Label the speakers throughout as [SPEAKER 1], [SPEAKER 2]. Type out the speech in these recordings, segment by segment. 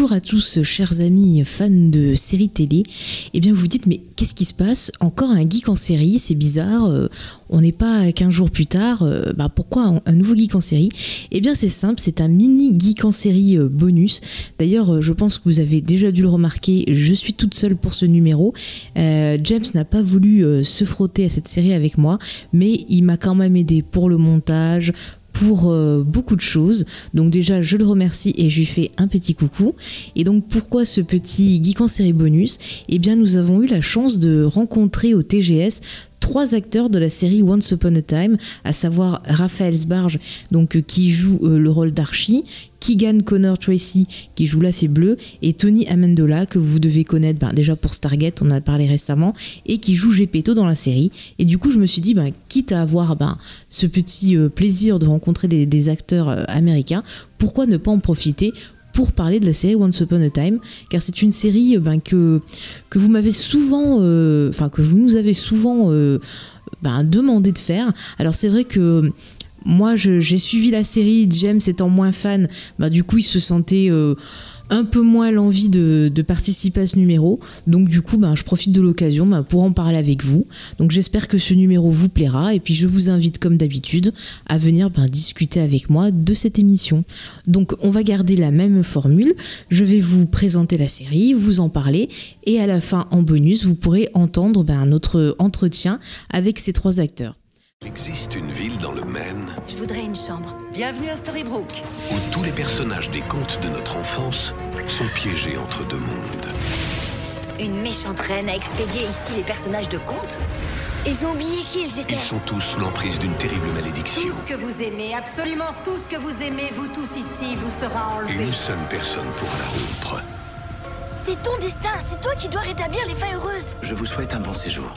[SPEAKER 1] Bonjour à tous, chers amis fans de séries télé. Eh bien, vous vous dites, mais qu'est-ce qui se passe? Encore un geek en série, c'est bizarre. euh, on n'est pas 15 jours plus tard. euh, bah, pourquoi un, nouveau geek en série? Eh bien, c'est simple, c'est un mini geek en série euh, bonus. D'ailleurs, je pense que vous avez déjà dû le remarquer, je suis toute seule pour ce numéro. James n'a pas voulu se frotter à cette série avec moi, mais il m'a quand même aidé pour le montage, pour euh, beaucoup de choses. Donc déjà, je le remercie et je lui fais un petit coucou. Et donc pourquoi ce petit geek en série bonus? Eh bien, nous avons eu la chance de rencontrer au TGS trois acteurs de la série Once Upon a Time, à savoir Raphaël Sbarge, donc euh, qui joue euh, le rôle d'Archie, Keegan Connor Tracy qui joue la fée bleue et Tony Amendola que vous devez connaître ben, déjà pour Stargate, on en a parlé récemment et qui joue Gepetto dans la série. Et du coup, je me suis dit, ben, quitte à avoir ben, ce petit euh, plaisir de rencontrer des, acteurs américains, pourquoi ne pas en profiter pour parler de la série Once Upon a Time, car c'est une série euh, ben, que, vous m'avez souvent, euh, enfin que vous nous avez souvent euh, ben, demandé de faire. Alors c'est vrai que moi j'ai suivi la série, James étant moins fan, ben, du coup il se sentait un peu moins l'envie de, de participer à ce numéro. Donc du coup ben, je profite de l'occasion ben, pour en parler avec vous. Donc j'espère que ce numéro vous plaira et puis je vous invite comme d'habitude à venir ben, discuter avec moi de cette émission. Donc on va garder la même formule. Je vais vous présenter la série, vous en parler et à la fin en bonus vous pourrez entendre ben, notre entretien avec ces trois acteurs.
[SPEAKER 2] Il existe une ville dans le Maine
[SPEAKER 3] Je voudrais une chambre.
[SPEAKER 4] Bienvenue à Storybrooke.
[SPEAKER 2] où tous les personnages des contes de notre enfance sont piégés entre deux mondes.
[SPEAKER 3] Une méchante reine a expédié ici les personnages de contes Ils ont oublié qui ils étaient.
[SPEAKER 2] Ils sont tous sous l'emprise d'une terrible malédiction.
[SPEAKER 4] Tout ce que vous aimez, absolument tout ce que vous aimez, vous tous ici, vous sera
[SPEAKER 2] Et
[SPEAKER 4] enlevé.
[SPEAKER 2] une seule personne pourra la rompre.
[SPEAKER 3] C'est ton destin, c'est toi qui dois rétablir les fins heureuses.
[SPEAKER 5] Je vous souhaite un bon séjour.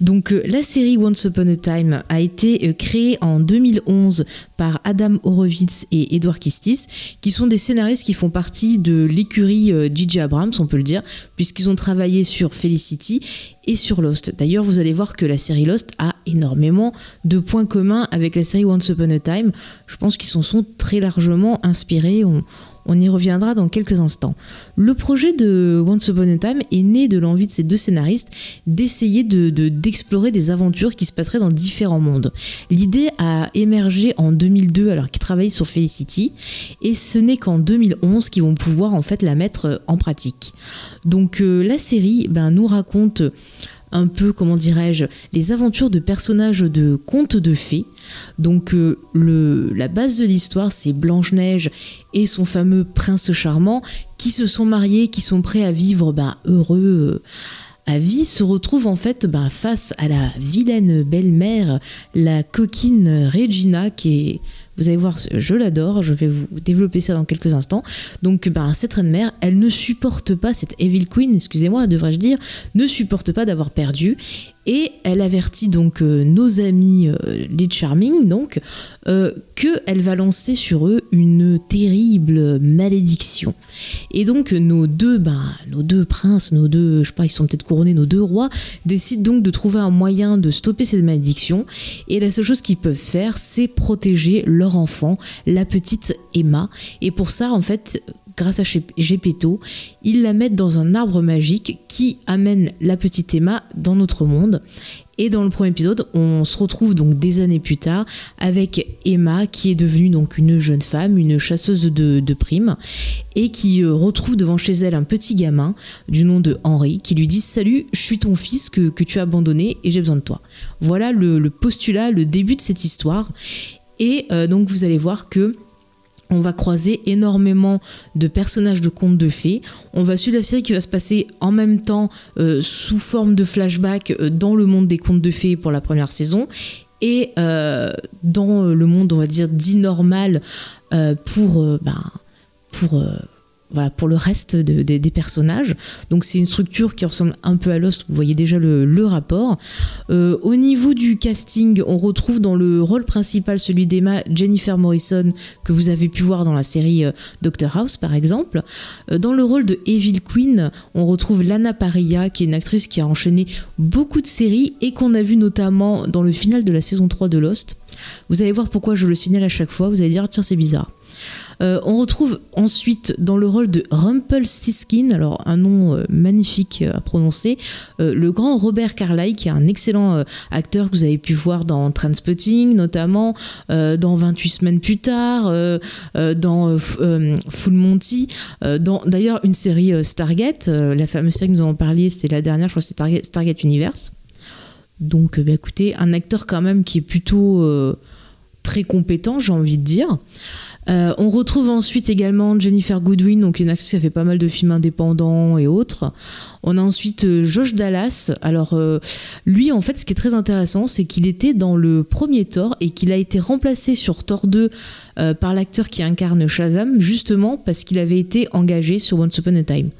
[SPEAKER 1] Donc euh, la série Once Upon a Time a été euh, créée en 2011 par Adam Horowitz et Edward Kistis, qui sont des scénaristes qui font partie de l'écurie euh, J.J. Abrams, on peut le dire, puisqu'ils ont travaillé sur Felicity et sur Lost. D'ailleurs, vous allez voir que la série Lost a énormément de points communs avec la série Once Upon a Time. Je pense qu'ils s'en sont très largement inspirés. On y reviendra dans quelques instants. Le projet de Once Upon a Time est né de l'envie de ces deux scénaristes d'essayer de, de- d'explorer des aventures qui se passeraient dans différents mondes. L'idée a émergé en 2002 alors qu'ils travaillaient sur Felicity et ce n'est qu'en 2011 qu'ils vont pouvoir en fait la mettre euh, en pratique. Donc euh, la série ben, nous raconte un peu, comment dirais-je, les aventures de personnages de contes de fées. Donc euh, la base de l'histoire, c'est Blanche-Neige et son fameux prince charmant qui se sont mariés, qui sont prêts à vivre ben, heureux. euh, à vie se retrouvent en fait ben, face à la vilaine belle-mère, la coquine Regina, qui est, vous allez voir, je l'adore, je vais vous développer ça dans quelques instants. Donc ben, cette reine-mère, elle ne supporte pas, cette Evil Queen, excusez-moi, devrais-je dire, ne supporte pas d'avoir perdu. Et elle avertit donc euh, nos amis, euh, les Charming, donc, euh, qu'elle va lancer sur eux une terrible malédiction. Et donc nos deux, ben, nos deux princes, nos deux, je sais pas, ils sont peut-être couronnés, nos deux rois, décident donc de trouver un moyen de stopper cette malédiction. Et la seule chose qu'ils peuvent faire, c'est protéger leur enfant, la petite Emma. Et pour ça, en fait, grâce à Gep- Gepetto, ils la mettent dans un arbre magique qui amène la petite Emma dans notre monde. Et dans le premier épisode, on se retrouve donc des années plus tard avec Emma qui est devenue donc une jeune femme, une chasseuse de, primes et qui euh, retrouve devant chez elle un petit gamin du nom de Henri qui lui dit Salut, je suis ton fils que, tu as abandonné et j'ai besoin de toi. Voilà le, le postulat, le début de cette histoire. Et euh, donc vous allez voir que on va croiser énormément de personnages de contes de fées. On va suivre la série qui va se passer en même temps euh, sous forme de flashback euh, dans le monde des contes de fées pour la première saison et euh, dans le monde, on va dire, dit normal pour ben, pour voilà, pour le reste des personnages. Donc c'est une structure qui ressemble un peu à Lost, vous voyez déjà le, rapport. Euh, au niveau du casting, on retrouve dans le rôle principal celui d'Emma Jennifer Morrison, que vous avez pu voir dans la série euh, Doctor House par exemple. Euh, dans le rôle de Evil Queen, on retrouve Lana Parrilla, qui est une actrice qui a enchaîné beaucoup de séries et qu'on a vu notamment dans le final de la saison 3 de Lost. Vous allez voir pourquoi je le signale à chaque fois, vous allez dire tiens c'est bizarre. Euh, on retrouve ensuite dans le rôle de Rumpelstiltskin, alors un nom euh, magnifique euh, à prononcer, le grand Robert Carlyle, qui est un excellent acteur que vous avez pu voir dans Transpotting notamment, dans 28 semaines plus tard, dans Full Monty, dans d'ailleurs une série Stargate, la fameuse série que nous avons parlé, c'est la dernière, je crois que c'est Stargate, Universe. Donc, bah, écoutez, un acteur quand même qui est plutôt très compétent, j'ai envie de dire. Euh, on retrouve ensuite également Jennifer Goodwin, donc une actrice qui a fait pas mal de films indépendants et autres. On a ensuite euh, Josh Dallas. Alors euh, lui, en fait, ce qui est très intéressant, c'est qu'il était dans le premier Thor et qu'il a été remplacé sur Thor 2 par l'acteur qui incarne Shazam, justement parce qu'il avait été engagé sur Once Upon a Time.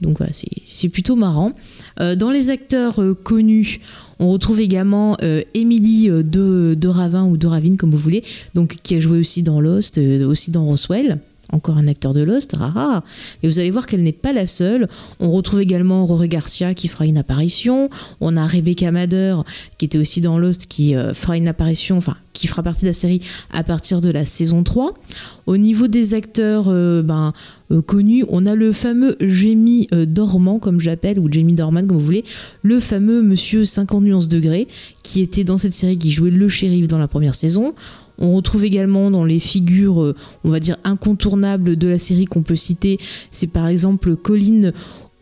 [SPEAKER 1] Donc voilà, c'est plutôt marrant. dans les acteurs connus, on retrouve également euh, Emily euh, de, Ravin ou de Ravine, comme vous voulez, donc, qui a joué aussi dans Lost, euh, aussi dans Roswell encore un acteur de Lost, rara. Et vous allez voir qu'elle n'est pas la seule. On retrouve également Rory Garcia qui fera une apparition. On a Rebecca Mader qui était aussi dans Lost qui fera une apparition, enfin qui fera partie de la série à partir de la saison 3. Au niveau des acteurs ben, connus, on a le fameux Jamie Dormant, comme j'appelle, ou Jamie Dorman, comme vous voulez, le fameux monsieur 50 nuances degrés, qui était dans cette série, qui jouait le shérif dans la première saison. On retrouve également dans les figures, euh, on va dire, incontournables de la série qu'on peut citer, c'est par exemple Colin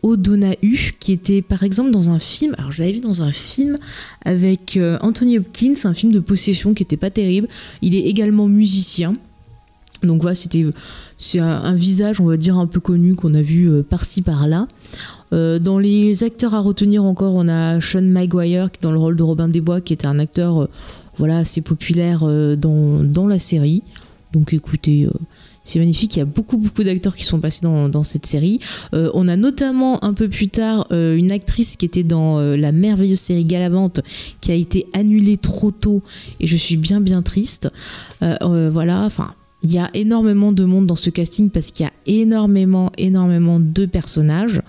[SPEAKER 1] O'Donoghue, qui était par exemple dans un film, alors je l'avais vu dans un film avec euh, Anthony Hopkins, un film de possession qui était pas terrible. Il est également musicien. Donc voilà, c'était c'est un, visage, on va dire, un peu connu qu'on a vu euh, par-ci par-là. dans les acteurs à retenir encore, on a Sean Maguire qui est dans le rôle de Robin des Bois, qui était un acteur voilà, assez populaire euh, dans, la série. Donc écoutez, euh, c'est magnifique. Il y a beaucoup, beaucoup d'acteurs qui sont passés dans, cette série. Euh, on a notamment un peu plus tard une actrice qui était dans la merveilleuse série Galavante qui a été annulée trop tôt et je suis bien, bien triste. voilà, enfin. Il y a énormément de monde dans ce casting parce qu'il y a énormément, énormément de personnages.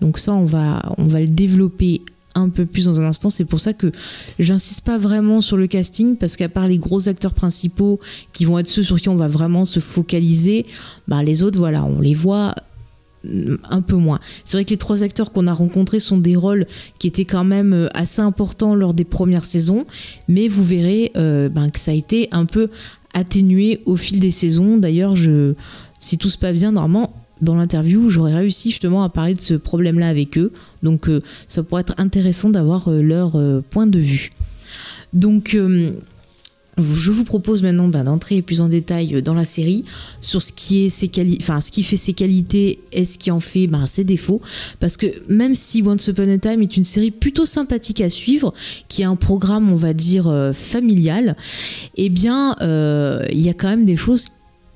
[SPEAKER 1] Donc ça, on va, on va le développer un peu plus dans un instant. C'est pour ça que j'insiste pas vraiment sur le casting parce qu'à part les gros acteurs principaux qui vont être ceux sur qui on va vraiment se focaliser, bah les autres, voilà, on les voit mm, un peu moins. C'est vrai que les trois acteurs qu'on a rencontrés sont des rôles qui étaient quand même euh, assez importants lors des premières saisons, mais vous verrez euh, ben, que ça a été un peu atténué au fil des saisons. D'ailleurs, je, si tout se passe bien, normalement, dans l'interview, j'aurais réussi justement à parler de ce problème-là avec eux. Donc euh, ça pourrait être intéressant d'avoir euh, leur euh, point de vue. Donc je vous propose maintenant ben, d'entrer plus en détail dans la série sur ce qui, est ses enfin, ce qui fait ses qualités et ce qui en fait ben, ses défauts. Parce que même si Once Upon a Time est une série plutôt sympathique à suivre, qui est un programme, on va dire, familial, eh bien, il y a quand même des choses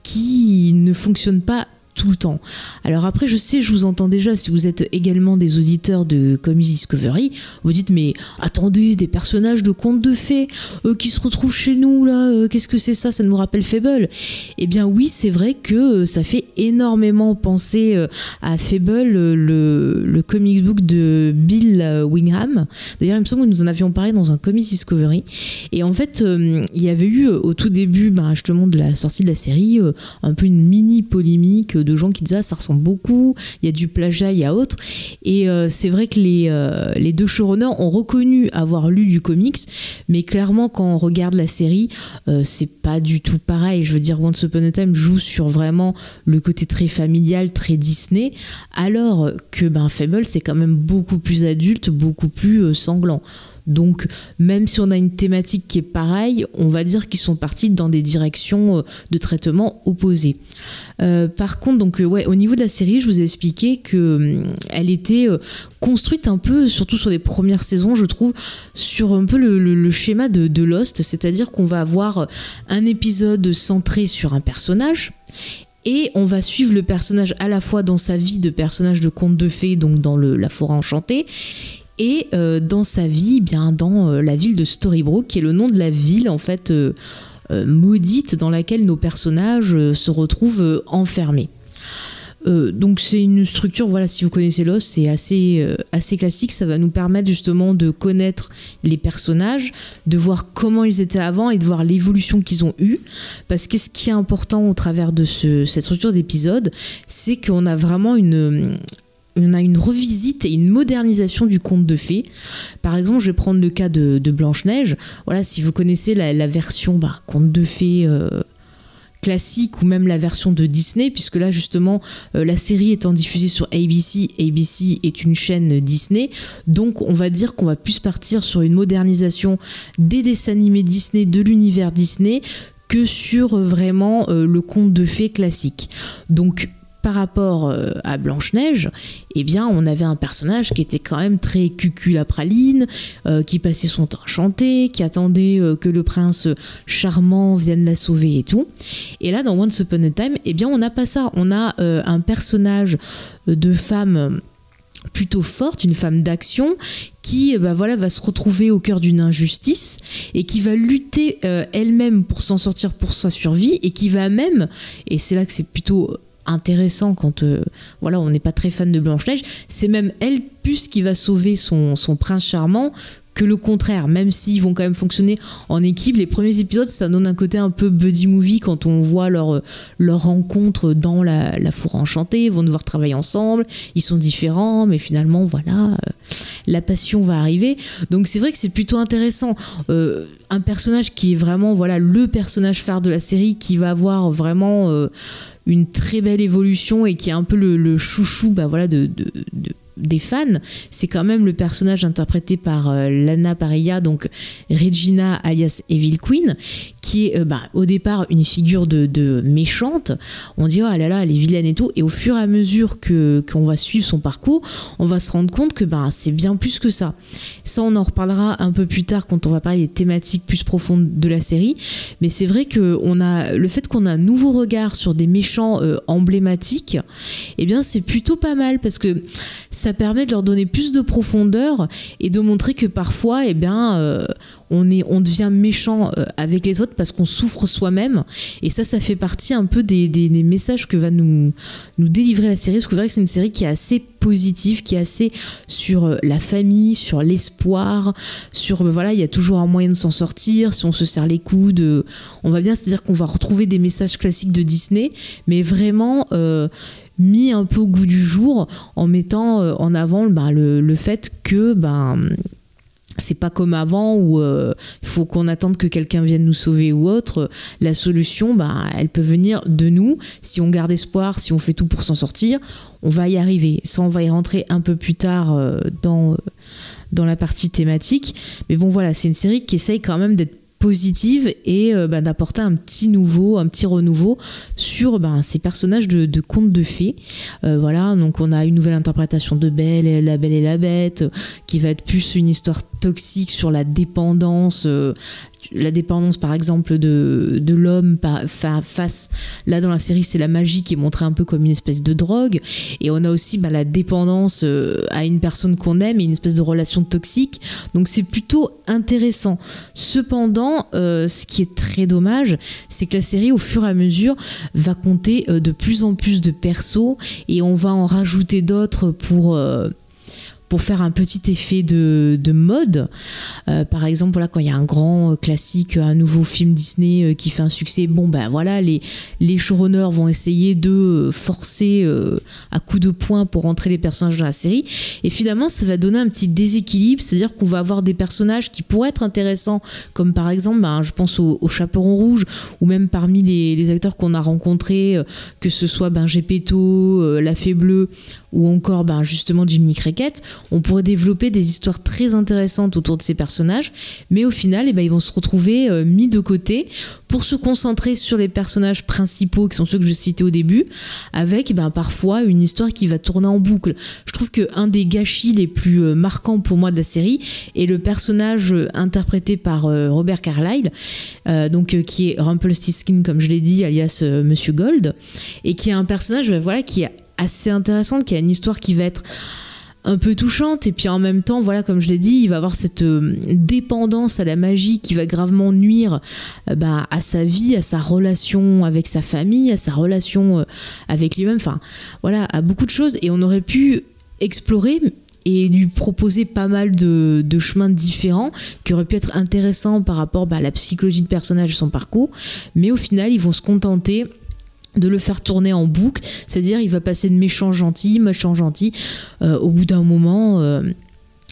[SPEAKER 1] qui ne fonctionnent pas tout le temps. Alors après, je sais, je vous entends déjà, si vous êtes également des auditeurs de Comics Discovery, vous dites, mais attendez, des personnages de contes de fées euh, qui se retrouvent chez nous, là, euh, qu'est-ce que c'est ça Ça nous rappelle Fable Eh bien oui, c'est vrai que euh, ça fait énormément penser à Fable, le, comic book de Bill Wingham. D'ailleurs, il me semble que nous en avions parlé dans un Comics Discovery. Et en fait, il y avait eu au tout début, ben, justement, de la sortie de la série, un peu une mini polémique de gens qui disaient ah, ça ressemble beaucoup, il y a du plagiat, il y a autre. Et euh, c'est vrai que les, euh, les deux showrunners ont reconnu avoir lu du comics, mais clairement quand on regarde la série, euh, c'est pas du tout pareil. Je veux dire, Once Upon a Time joue sur vraiment le côté très familial, très Disney, alors que ben, Fable c'est quand même beaucoup plus adulte, beaucoup plus sanglant. Donc même si on a une thématique qui est pareille, on va dire qu'ils sont partis dans des directions euh, de traitement opposées. Euh, par contre, donc euh, ouais, au niveau de la série, je vous ai expliqué que elle était construite un peu, surtout sur les premières saisons, je trouve, sur un peu le, schéma de, de Lost, c'est-à-dire qu'on va avoir un épisode centré sur un personnage Et on va suivre le personnage à la fois dans sa vie de personnage de conte de fées, donc dans le, la forêt enchantée, et euh, dans sa vie, eh bien dans euh, la ville de Storybrooke, qui est le nom de la ville en fait euh, maudite dans laquelle nos personnages se retrouvent enfermés. donc c'est une structure, voilà, si vous connaissez Lost, c'est assez, assez classique. Ça va nous permettre justement de connaître les personnages, de voir comment ils étaient avant et de voir l'évolution qu'ils ont eue. Parce que ce qui est important au travers de ce, cette structure d'épisode, c'est qu'on a vraiment une, on a une revisite et une modernisation du conte de fées. Par exemple, je vais prendre le cas de, Blanche-Neige. Voilà, si vous connaissez la, version bah, conte de fées euh, classique ou même la version de Disney, puisque là, justement, euh, la série étant diffusée sur ABC, ABC est une chaîne Disney. Donc, on va dire qu'on va plus partir sur une modernisation des dessins animés Disney, de l'univers Disney, que sur euh, vraiment le conte de fées classique. Donc, par rapport euh, à Blanche-Neige, eh bien, on avait un personnage qui était quand même très cuculapraline, euh, qui passait son temps à chanter, qui attendait euh, que le prince charmant vienne la sauver et tout. Et là, dans Once Upon a Time, eh bien, on n'a pas ça. On a un personnage de femme plutôt forte, une femme d'action qui bah va se retrouver au cœur d'une injustice et qui va lutter elle-même pour s'en sortir pour sa survie et qui va même et c'est là que c'est plutôt intéressant quand euh, voilà on n'est pas très fan de Blanche Neige c'est même elle plus qui va sauver son, son prince charmant que le contraire, même s'ils vont quand même fonctionner en équipe. Les premiers épisodes, ça donne un côté un peu buddy movie quand on voit leur, leur rencontre dans la, la forêt enchantée. Ils vont devoir travailler ensemble, ils sont différents, mais finalement, voilà, euh, la passion va arriver. Donc c'est vrai que c'est plutôt intéressant. Euh, un personnage qui est vraiment voilà le personnage phare de la série, qui va avoir vraiment euh, une très belle évolution et qui est un peu le, chouchou bah, voilà, de, de, de des fans, c'est quand même le personnage interprété par euh, Lana Parilla, donc Regina alias Evil Queen, qui est euh, bah, au départ une figure de, méchante. On dit oh là là, elle est vilaine et tout. Et au fur et à mesure que qu'on va suivre son parcours, on va se rendre compte que bah, c'est bien plus que ça. Ça, on en reparlera un peu plus tard quand on va parler des thématiques plus profondes de la série. Mais c'est vrai que on a le fait qu'on a un nouveau regard sur des méchants euh, emblématiques, eh bien c'est plutôt pas mal parce que ça permet de leur donner plus de profondeur et de montrer que parfois, eh bien, euh, on, est, on devient méchant euh, avec les autres parce qu'on souffre soi-même. Et ça, ça fait partie un peu des, messages que va nous, délivrer la série. Parce que vous verrez que c'est une série qui est assez positive, qui est assez sur euh, la famille, sur l'espoir, sur voilà, il y a toujours un moyen de s'en sortir. Si on se serre les coudes, on va bien, c'est-à-dire qu'on va retrouver des messages classiques de Disney, mais vraiment mis un peu au goût du jour en mettant euh, en avant bah, le, fait que ben c'est pas comme avant où euh, il faut qu'on attende que quelqu'un vienne nous sauver ou autre. La solution, bah, elle peut venir de nous. Si on garde espoir, si on fait tout pour s'en sortir, on va y arriver. Ça, on va y rentrer un peu plus tard euh, dans, dans la partie thématique. Mais bon, voilà, c'est une série qui essaye quand même d'être positive et euh, bah, d'apporter un petit nouveau, un petit renouveau sur bah, ces personnages de, contes de fées. Euh, voilà, donc on a une nouvelle interprétation de Belle, La Belle et la Bête, qui va être plus une histoire toxique sur la dépendance, euh, la dépendance par exemple de, de l'homme face là dans la série c'est la magie qui est montrée un peu comme une espèce de drogue. Et on a aussi bah, la dépendance euh, à une personne qu'on aime et une espèce de relation toxique. Donc c'est plutôt intéressant. Cependant euh, ce qui est très dommage c'est que la série au fur et à mesure va compter euh, de plus en plus de persos et on va en rajouter d'autres pour pour faire un petit effet de, mode. Euh, par exemple, voilà, quand il y a un grand classique, un nouveau film Disney euh, qui fait un succès, bon ben voilà, les, les showrunners vont essayer de forcer euh, à coups de poing pour rentrer les personnages dans la série. Et finalement, ça va donner un petit déséquilibre, c'est-à-dire qu'on va avoir des personnages qui pourraient être intéressants, comme par exemple, ben, je pense au, Chaperon Rouge, ou même parmi les, acteurs qu'on a rencontrés, que ce soit ben, Gepetto, La Fée Bleue, ou encore ben, justement Jimmy Cricket on pourrait développer des histoires très intéressantes autour de ces personnages, mais au final, eh ben, ils vont se retrouver euh, mis de côté pour se concentrer sur les personnages principaux, qui sont ceux que je citais au début, avec eh ben, parfois une histoire qui va tourner en boucle. Je trouve qu'un des gâchis les plus euh, marquants pour moi de la série est le personnage euh, interprété par Robert Carlyle, donc qui est Rumpelstiltskin, comme je l'ai dit, alias Monsieur Gold, et qui est un personnage voilà, qui est assez intéressant, qui a une histoire qui va être un peu touchante. Et puis en même temps voilà comme je l'ai dit il va avoir cette euh, dépendance à la magie qui va gravement nuire euh, bah, à sa vie à sa relation avec sa famille à sa relation euh, avec lui-même. Enfin voilà à beaucoup de choses. Et on aurait pu explorer et lui proposer pas mal de, chemins différents qui auraient pu être intéressants par rapport bah, à la psychologie de personnage et son parcours. Mais au final ils vont se contenter de le faire tourner en boucle, c'est-à-dire il va passer de méchant gentil, méchant gentil, euh, au bout d'un moment euh,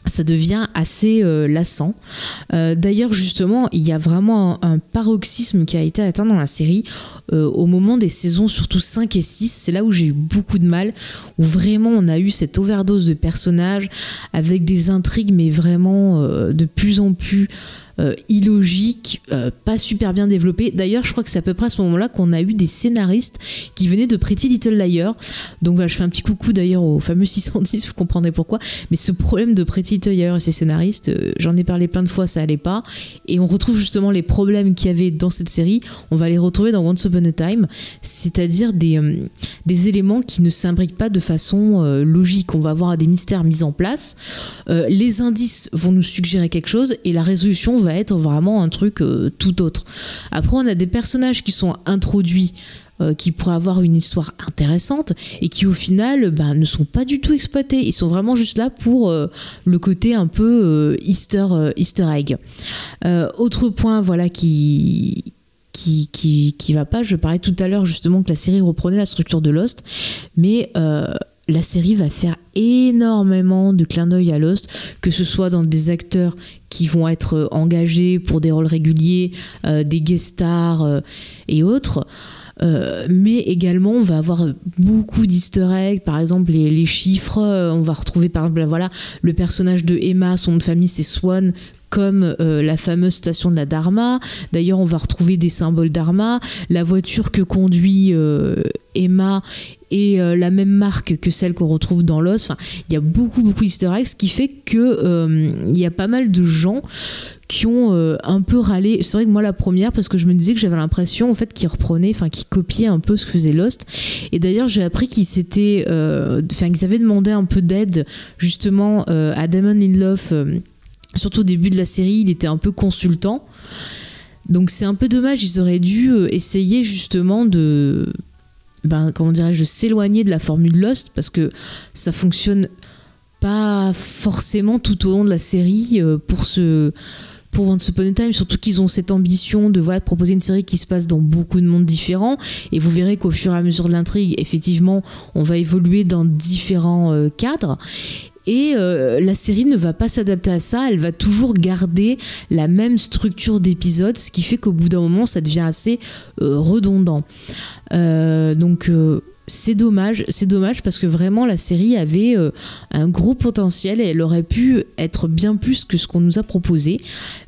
[SPEAKER 1] ça devient assez euh, lassant. D'ailleurs, justement, il y a vraiment un, paroxysme qui a été atteint dans la série au moment des saisons, surtout 5 et 6. C'est là où j'ai eu beaucoup de mal, où vraiment on a eu cette overdose de personnages avec des intrigues, mais vraiment de plus en plus euh, illogique, euh, pas super bien développé. D'ailleurs, je crois que c'est à peu près à ce moment-là qu'on a eu des scénaristes qui venaient de Pretty Little Liar. Donc voilà, je fais un petit coucou d'ailleurs au fameux 610, vous comprendrez pourquoi. Mais ce problème de Pretty Little Liar et ses scénaristes, euh, j'en ai parlé plein de fois, ça allait pas. Et on retrouve justement les problèmes qu'il y avait dans cette série. On va les retrouver dans Once Upon a Time, c'est-à-dire des, des éléments qui ne s'imbriquent pas de façon logique. On va avoir des mystères mis en place. les indices vont nous suggérer quelque chose et la résolution va être vraiment un truc euh, tout autre. Après, on a des personnages qui sont introduits euh, qui pourraient avoir une histoire intéressante et qui au final bah, ne sont pas du tout exploités. Ils sont vraiment juste là pour euh, le côté un peu Easter, Easter egg. autre point voilà qui qui, qui, qui va pas. Je parlais tout à l'heure justement que la série reprenait la structure de Lost, mais la série va faire énormément de clins d'œil à Lost, que ce soit dans des acteurs qui vont être engagés pour des rôles réguliers, euh, des guest stars euh, et autres. Euh, mais également on va avoir beaucoup d'easter eggs par exemple les, chiffres on va retrouver par exemple voilà le personnage de Emma son de famille c'est Swan comme la fameuse station de la Dharma. D'ailleurs, on va retrouver des symboles Dharma. La voiture que conduit Emma et euh, la même marque que celle qu'on retrouve dans l'os. Enfin, il y a beaucoup, beaucoup d'easter eggs, ce qui fait que euh, il y a pas mal de gens qui ont euh, un peu râlé. C'est vrai que moi la première parce que je me disais que j'avais l'impression en fait qu'ils reprenaient, enfin qu'ils copiaient un peu ce que faisait Lost. Et d'ailleurs j'ai appris qu'ils s'étaient, enfin qu'ils avaient demandé un peu d'aide justement à Damon Lindelof. surtout au début de la série, il était un peu consultant. Donc c'est un peu dommage, ils auraient dû essayer justement de ben, comment dirais-je, s'éloigner de la formule Lost parce que ça fonctionne pas forcément tout au long de la série euh, pour ce pour Once Upon a Time, surtout qu'ils ont cette ambition de, voilà, proposer une série qui se passe dans beaucoup de mondes différents. Et vous verrez qu'au fur et à mesure de l'intrigue, effectivement, on va évoluer dans différents euh, cadres. Et euh, la série ne va pas s'adapter à ça, elle va toujours garder la même structure d'épisodes, ce qui fait qu'au bout d'un moment, ça devient assez euh, redondant. Euh, donc c'est dommage, c'est dommage parce que vraiment la série avait euh, un gros potentiel et elle aurait pu être bien plus que ce qu'on nous a proposé.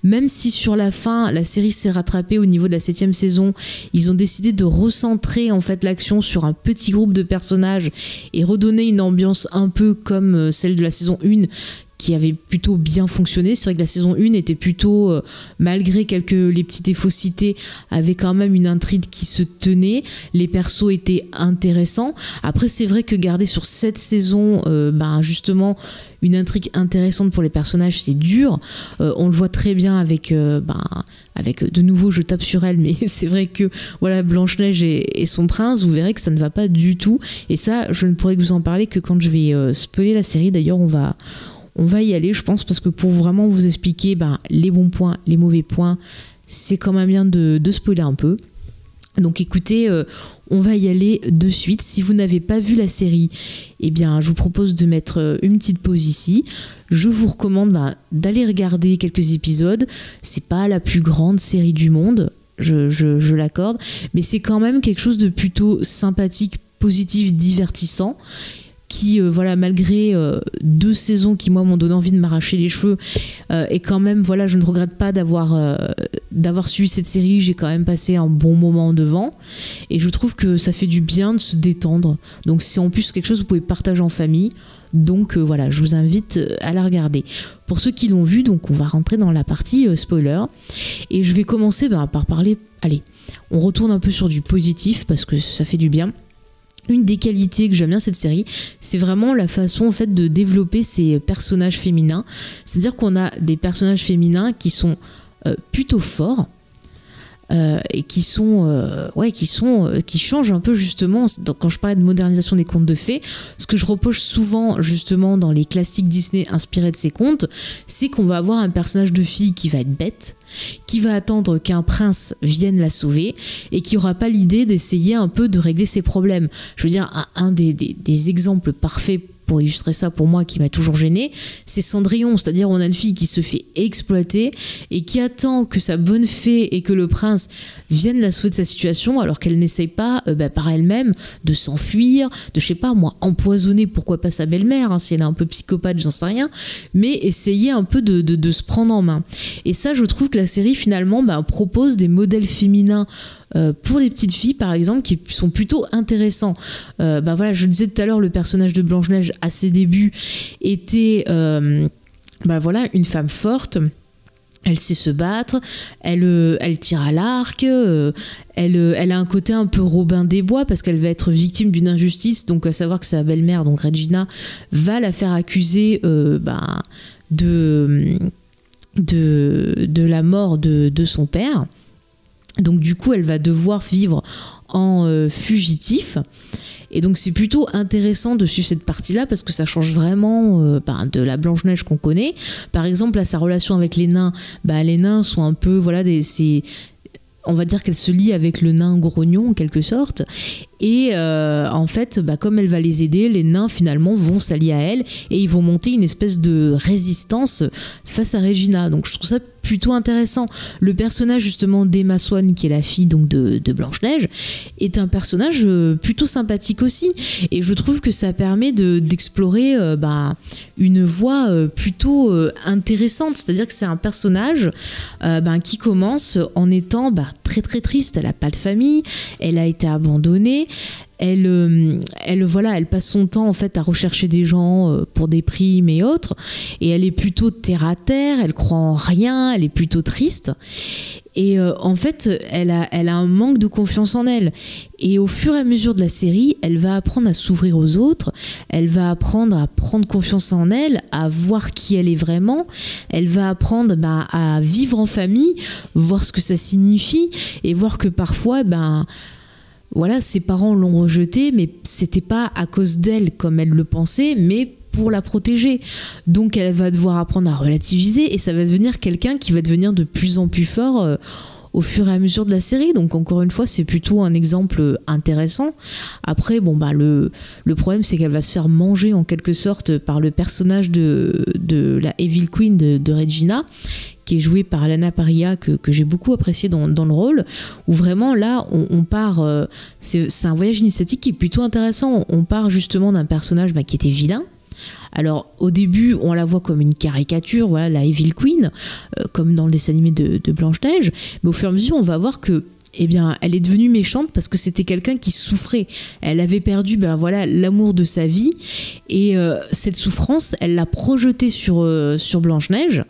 [SPEAKER 1] Même si sur la fin la série s'est rattrapée au niveau de la septième saison, ils ont décidé de recentrer en fait l'action sur un petit groupe de personnages et redonner une ambiance un peu comme euh, celle de la saison 1 qui avait plutôt bien fonctionné. C'est vrai que la saison 1 était plutôt, euh, malgré quelques les petits défauts cités, avait quand même une intrigue qui se tenait. Les persos étaient intéressants. Après, c'est vrai que garder sur cette saison, euh, ben justement, une intrigue intéressante pour les personnages, c'est dur. Euh, on le voit très bien avec, ben, avec de nouveau, je tape sur elle, mais c'est vrai que voilà, Blanche Neige et, son prince, vous verrez que ça ne va pas du tout. Et ça, je ne pourrais que vous en parler que quand je vais spoiler la série. D'ailleurs, on va on va y aller, je pense, parce que pour vraiment vous expliquer ben, les bons points, les mauvais points, c'est quand même bien de, spoiler un peu. Donc écoutez, euh, on va y aller de suite. Si vous n'avez pas vu la série, eh bien, je vous propose de mettre euh, une petite pause ici. Je vous recommande ben, d'aller regarder quelques épisodes. C'est pas la plus grande série du monde, je, je l'accorde, mais c'est quand même quelque chose de plutôt sympathique, positif, divertissant qui, euh, voilà, malgré euh, deux saisons qui, moi, m'ont donné envie de m'arracher les cheveux, euh, et quand même, voilà, je ne regrette pas d'avoir euh, d'avoir suivi cette série. J'ai quand même passé un bon moment devant, et je trouve que ça fait du bien de se détendre. Donc, c'est en plus quelque chose que vous pouvez partager en famille. Donc euh, voilà, je vous invite euh, à la regarder. Pour ceux qui l'ont vu, donc on va rentrer dans la partie euh, spoiler. Et je vais commencer bah, par parler. Allez, on retourne un peu sur du positif parce que ça fait du bien. Une des qualités que j'aime bien cette série, c'est vraiment la façon en de développer ces personnages féminins. C'est-à-dire qu'on a des personnages féminins qui sont euh, plutôt forts. Euh, et qui sont euh, ouais qui sont euh, qui changent un peu justement Donc, quand je parlais de modernisation des contes de fées ce que je reproche souvent justement dans les classiques Disney inspirés de ces contes c'est qu'on va avoir un personnage de fille qui va être bête qui va attendre qu'un prince vienne la sauver et qui aura pas l'idée d'essayer un peu de régler ses problèmes. Je veux dire, un, des- des exemples parfaits pour illustrer ça pour moi qui m'a toujours gêné, c'est Cendrillon, c'est-à-dire on a une fille qui se fait exploiter et qui attend que sa bonne fée et que le prince viennent la sauver de sa situation alors qu'elle n'essaye pas euh, bah, par elle-même de s'enfuir, de je sais pas moi empoisonner pourquoi pas sa belle-mère hein, si elle est un peu psychopathe, j'en sais rien, mais essayer un peu de se prendre en main. Et ça, je trouve que la série finalement bah, propose des modèles féminins euh, pour les petites filles, par exemple, qui sont plutôt intéressants. Euh, bah voilà, je disais tout à l'heure, le personnage de Blanche-Neige à ses débuts était euh, bah une femme forte. Elle sait se battre, elle, tire à l'arc, elle, elle a un côté un peu Robin des Bois parce qu'elle va être victime d'une injustice, donc à savoir que sa belle-mère, donc Regina, va la faire accuser bah, de, la mort de son père. Donc du coup, elle va devoir vivre en euh, fugitif. Et donc c'est plutôt intéressant de suivre cette partie-là parce que ça change vraiment euh, ben, de la Blanche-Neige qu'on connaît. Par exemple, à sa relation avec les nains, bah, les nains sont un peu, voilà, des, on va dire qu'elle se lie avec le nain grognon en quelque sorte. Et euh, en fait, bah, comme elle va les aider, les nains finalement vont s'allier à elle et ils vont monter une espèce de résistance face à Regina. Donc je trouve ça plutôt intéressant. Le personnage justement d'Emma Swan, qui est la fille donc de, Blanche-Neige, est un personnage euh, plutôt sympathique aussi. Et je trouve que ça permet de, d'explorer euh, bah, une voie plutôt intéressante. C'est-à-dire que c'est un personnage ben, qui commence en étant bah, très très triste. Elle n'a pas de famille, elle a été abandonnée. Elle, euh, elle, voilà, elle passe son temps en fait à rechercher des gens euh, pour des primes et autres, et elle est plutôt terre à terre. Elle croit en rien, elle est plutôt triste. Et euh, en fait, elle a, elle a un manque de confiance en elle. Et au fur et à mesure de la série, elle va apprendre à s'ouvrir aux autres, elle va apprendre à prendre confiance en elle, à voir qui elle est vraiment, elle va apprendre bah, à vivre en famille, voir ce que ça signifie, et voir que parfois, ben voilà, ses parents l'ont rejetée, mais c'était pas à cause d'elle comme elle le pensait, mais pour la protéger. Donc elle va devoir apprendre à relativiser et ça va devenir quelqu'un qui va devenir de plus en plus fort euh, au fur et à mesure de la série. Donc encore une fois, c'est plutôt un exemple intéressant. Après, bon bah le, le problème c'est qu'elle va se faire manger en quelque sorte par le personnage de, de la Evil Queen de, de Regina qui jouée par Alana Paria, que, que j'ai beaucoup apprécié dans, dans le rôle, où vraiment là, on, part, euh, c'est un voyage initiatique qui est plutôt intéressant. On part justement d'un personnage bah, qui était vilain. Alors au début, on la voit comme une caricature, voilà, la Evil Queen, euh, comme dans le dessin animé de, de Blanche-Neige, mais au fur et à mesure, on va voir que eh bien, elle est devenue méchante parce que c'était quelqu'un qui souffrait. Elle avait perdu, ben voilà, l'amour de sa vie et euh, cette souffrance, elle l'a projetée sur euh, sur Blanche-Neige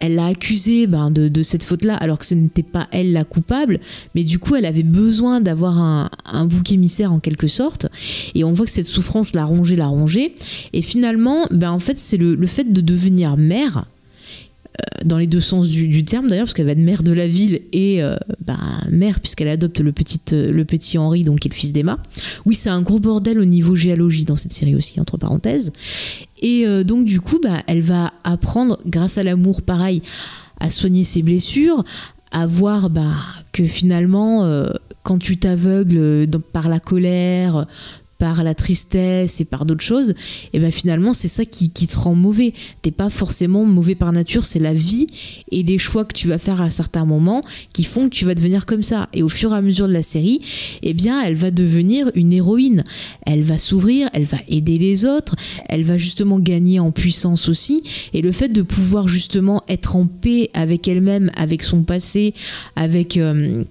[SPEAKER 1] elle l'a accusée ben, de, cette faute-là, alors que ce n'était pas elle la coupable, mais du coup, elle avait besoin d'avoir un, bouc émissaire en quelque sorte, et on voit que cette souffrance l'a rongée, l'a rongée, et finalement, ben, en fait, c'est le, fait de devenir mère, dans les deux sens du, terme d'ailleurs, parce qu'elle va être mère de la ville et euh, ben, mère puisqu'elle adopte le petit, euh, le petit Henri, donc qui est le fils d'Emma. Oui, c'est un gros bordel au niveau géologie dans cette série aussi, entre parenthèses. Et euh, donc du coup, bah, elle va apprendre, grâce à l'amour, pareil, à soigner ses blessures, à voir bah, que finalement, euh, quand tu t'aveugles par la colère, par la tristesse et par d'autres choses, et ben finalement c'est ça qui, te rend mauvais. T'es pas forcément mauvais par nature, c'est la vie et les choix que tu vas faire à certains moments qui font que tu vas devenir comme ça. Et au fur et à mesure de la série, eh bien elle va devenir une héroïne. Elle va s'ouvrir, elle va aider les autres, elle va justement gagner en puissance aussi. Et le fait de pouvoir justement être en paix avec elle-même, avec son passé, avec... Euh,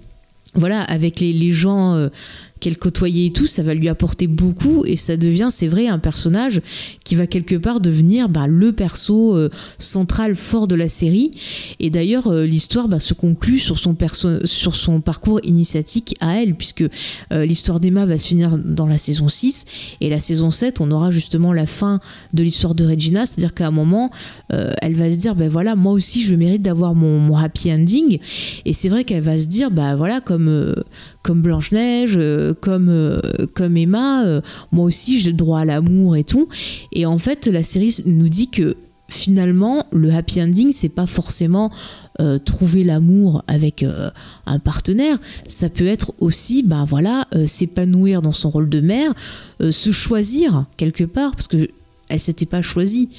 [SPEAKER 1] voilà, avec les, les gens euh, qu'elle côtoyait et tout, ça va lui apporter beaucoup et ça devient, c'est vrai, un personnage qui va quelque part devenir bah, le perso euh, central fort de la série. Et d'ailleurs, euh, l'histoire bah, se conclut sur son, parcours initiatique à elle, puisque euh, l'histoire d'Emma va se finir dans la saison 6 et la saison 7, on aura justement la fin de l'histoire de Regina, c'est-à-dire qu'à un moment, elle va se dire, ben voilà, moi aussi je mérite d'avoir mon, happy ending. Et c'est vrai qu'elle va se dire, bah voilà, comme Blanche-Neige, comme, euh, comme Emma, euh, moi aussi j'ai le droit à l'amour et tout. Et en fait, la série nous dit que finalement, le happy ending, c'est pas forcément trouver l'amour avec un partenaire. Ça peut être aussi, bah voilà, s'épanouir dans son rôle de mère, se choisir quelque part, parce que elle s'était pas choisie.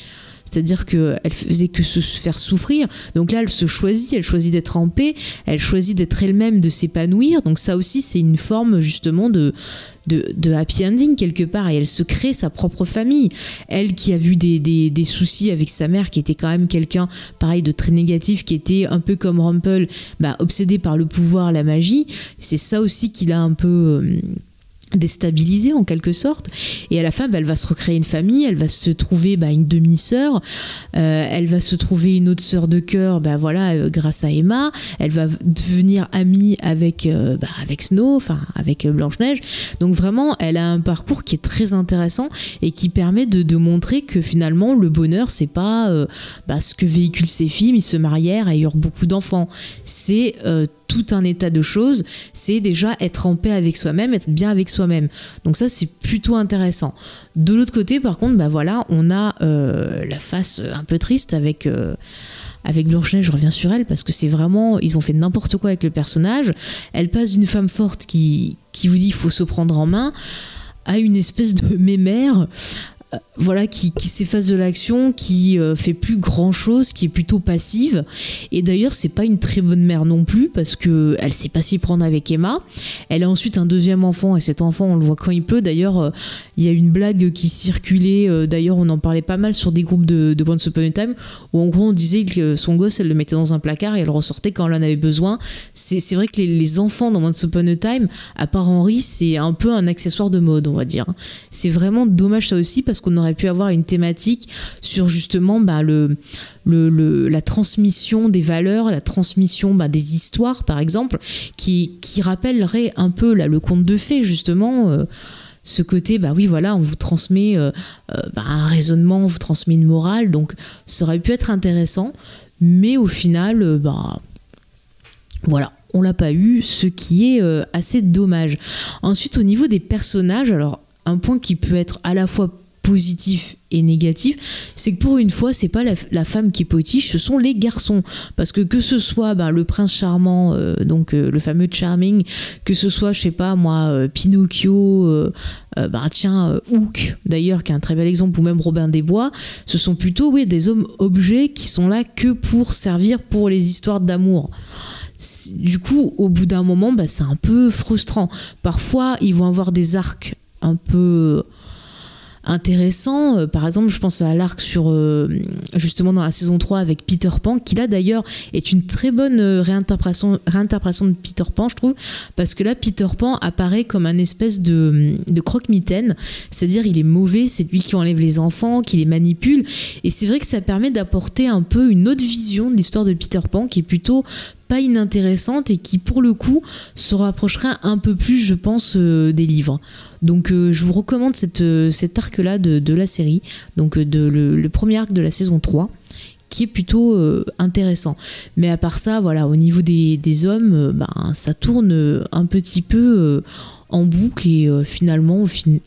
[SPEAKER 1] C'est-à-dire qu'elle faisait que se faire souffrir. Donc là, elle se choisit, elle choisit d'être en paix, elle choisit d'être elle-même, de s'épanouir. Donc ça aussi, c'est une forme justement de, de, happy ending quelque part. Et elle se crée sa propre famille. Elle qui a vu des, des, soucis avec sa mère, qui était quand même quelqu'un, pareil, de très négatif, qui était un peu comme Rumpel, bah, obsédé par le pouvoir, la magie. C'est ça aussi qu'il a un peu... Déstabilisée en quelque sorte. Et à la fin bah, elle va se recréer une famille elle va se trouver bah, une demi-sœur euh, elle va se trouver une autre sœur de cœur bah, voilà euh, grâce à Emma. Elle va devenir amie avec euh, bah, avec Snow enfin avec Blanche Neige donc vraiment elle a un parcours qui est très intéressant et qui permet de, montrer que finalement le bonheur c'est pas ce que véhiculent ces films. Ils se marièrent et eurent beaucoup d'enfants. C'est tout un état de choses, c'est déjà être en paix avec soi-même, être bien avec soi-même. Donc ça, c'est plutôt intéressant. De l'autre côté, par contre, bah voilà, on a euh, la face un peu triste avec... Euh, avec Blanche-Neige, je reviens sur elle parce que c'est vraiment, ils ont fait n'importe quoi avec le personnage. Elle passe d'une femme forte qui, qui vous dit il faut se prendre en main à une espèce de mémère voilà, qui, s'efface de l'action, qui euh, fait plus grand chose, qui est plutôt passive. Et d'ailleurs, c'est pas une très bonne mère non plus parce que elle sait pas s'y prendre avec Emma. Elle a ensuite un deuxième enfant et cet enfant, on le voit quand il peut. D'ailleurs, euh, il y a une blague qui circulait. D'ailleurs, on en parlait pas mal sur des groupes de, de Once Upon a Time où en gros on disait que son gosse, elle le mettait dans un placard et elle ressortait quand elle en avait besoin. C'est vrai que les, enfants dans Once Upon a Time, à part Henri, c'est un peu un accessoire de mode, on va dire. C'est vraiment dommage ça aussi parce qu'on aurait pu avoir une thématique sur justement bah, le, la transmission des valeurs, la transmission bah, des histoires, par exemple, qui, qui rappellerait un peu le conte de fées, justement. Euh, ce côté, bah oui, voilà, on vous transmet euh, euh, bah, un raisonnement, on vous transmet une morale, donc ça aurait pu être intéressant, mais au final, bah voilà, on l'a pas eu, ce qui est assez dommage. Ensuite, au niveau des personnages, alors un point qui peut être à la fois positif et négatif, c'est que pour une fois, c'est pas la, femme qui potiche, ce sont les garçons. Parce que que ce soit ben, le prince charmant, euh, donc euh, le fameux Charming, que ce soit, je sais pas moi, euh, Pinocchio, bah, tiens, Hook d'ailleurs, qui est un très bel exemple, ou même Robin des Bois, ce sont plutôt oui, des hommes objets qui sont là que pour servir pour les histoires d'amour du coup, au bout d'un moment, bah, c'est un peu frustrant. Parfois, ils vont avoir des arcs un peu intéressant. Euh, par exemple, je pense à l'arc sur euh, justement dans la saison 3 avec Peter Pan, qui là d'ailleurs est une très bonne euh, réinterprétation, réinterprétation de Peter Pan, je trouve, parce que là, Peter Pan apparaît comme un espèce de, de croque-mitaine, c'est-à-dire il est mauvais, c'est lui qui enlève les enfants, qui les manipule, et c'est vrai que ça permet d'apporter un peu une autre vision de l'histoire de Peter Pan, qui est plutôt pas inintéressante et qui pour le coup se rapprocherait un peu plus je pense euh, des livres. Donc euh, je vous recommande cette, euh, cet arc là de, la série donc de, le, premier arc de la saison 3 qui est plutôt intéressant. Mais à part ça voilà au niveau des, hommes ben, ça tourne un petit peu en boucle et finalement final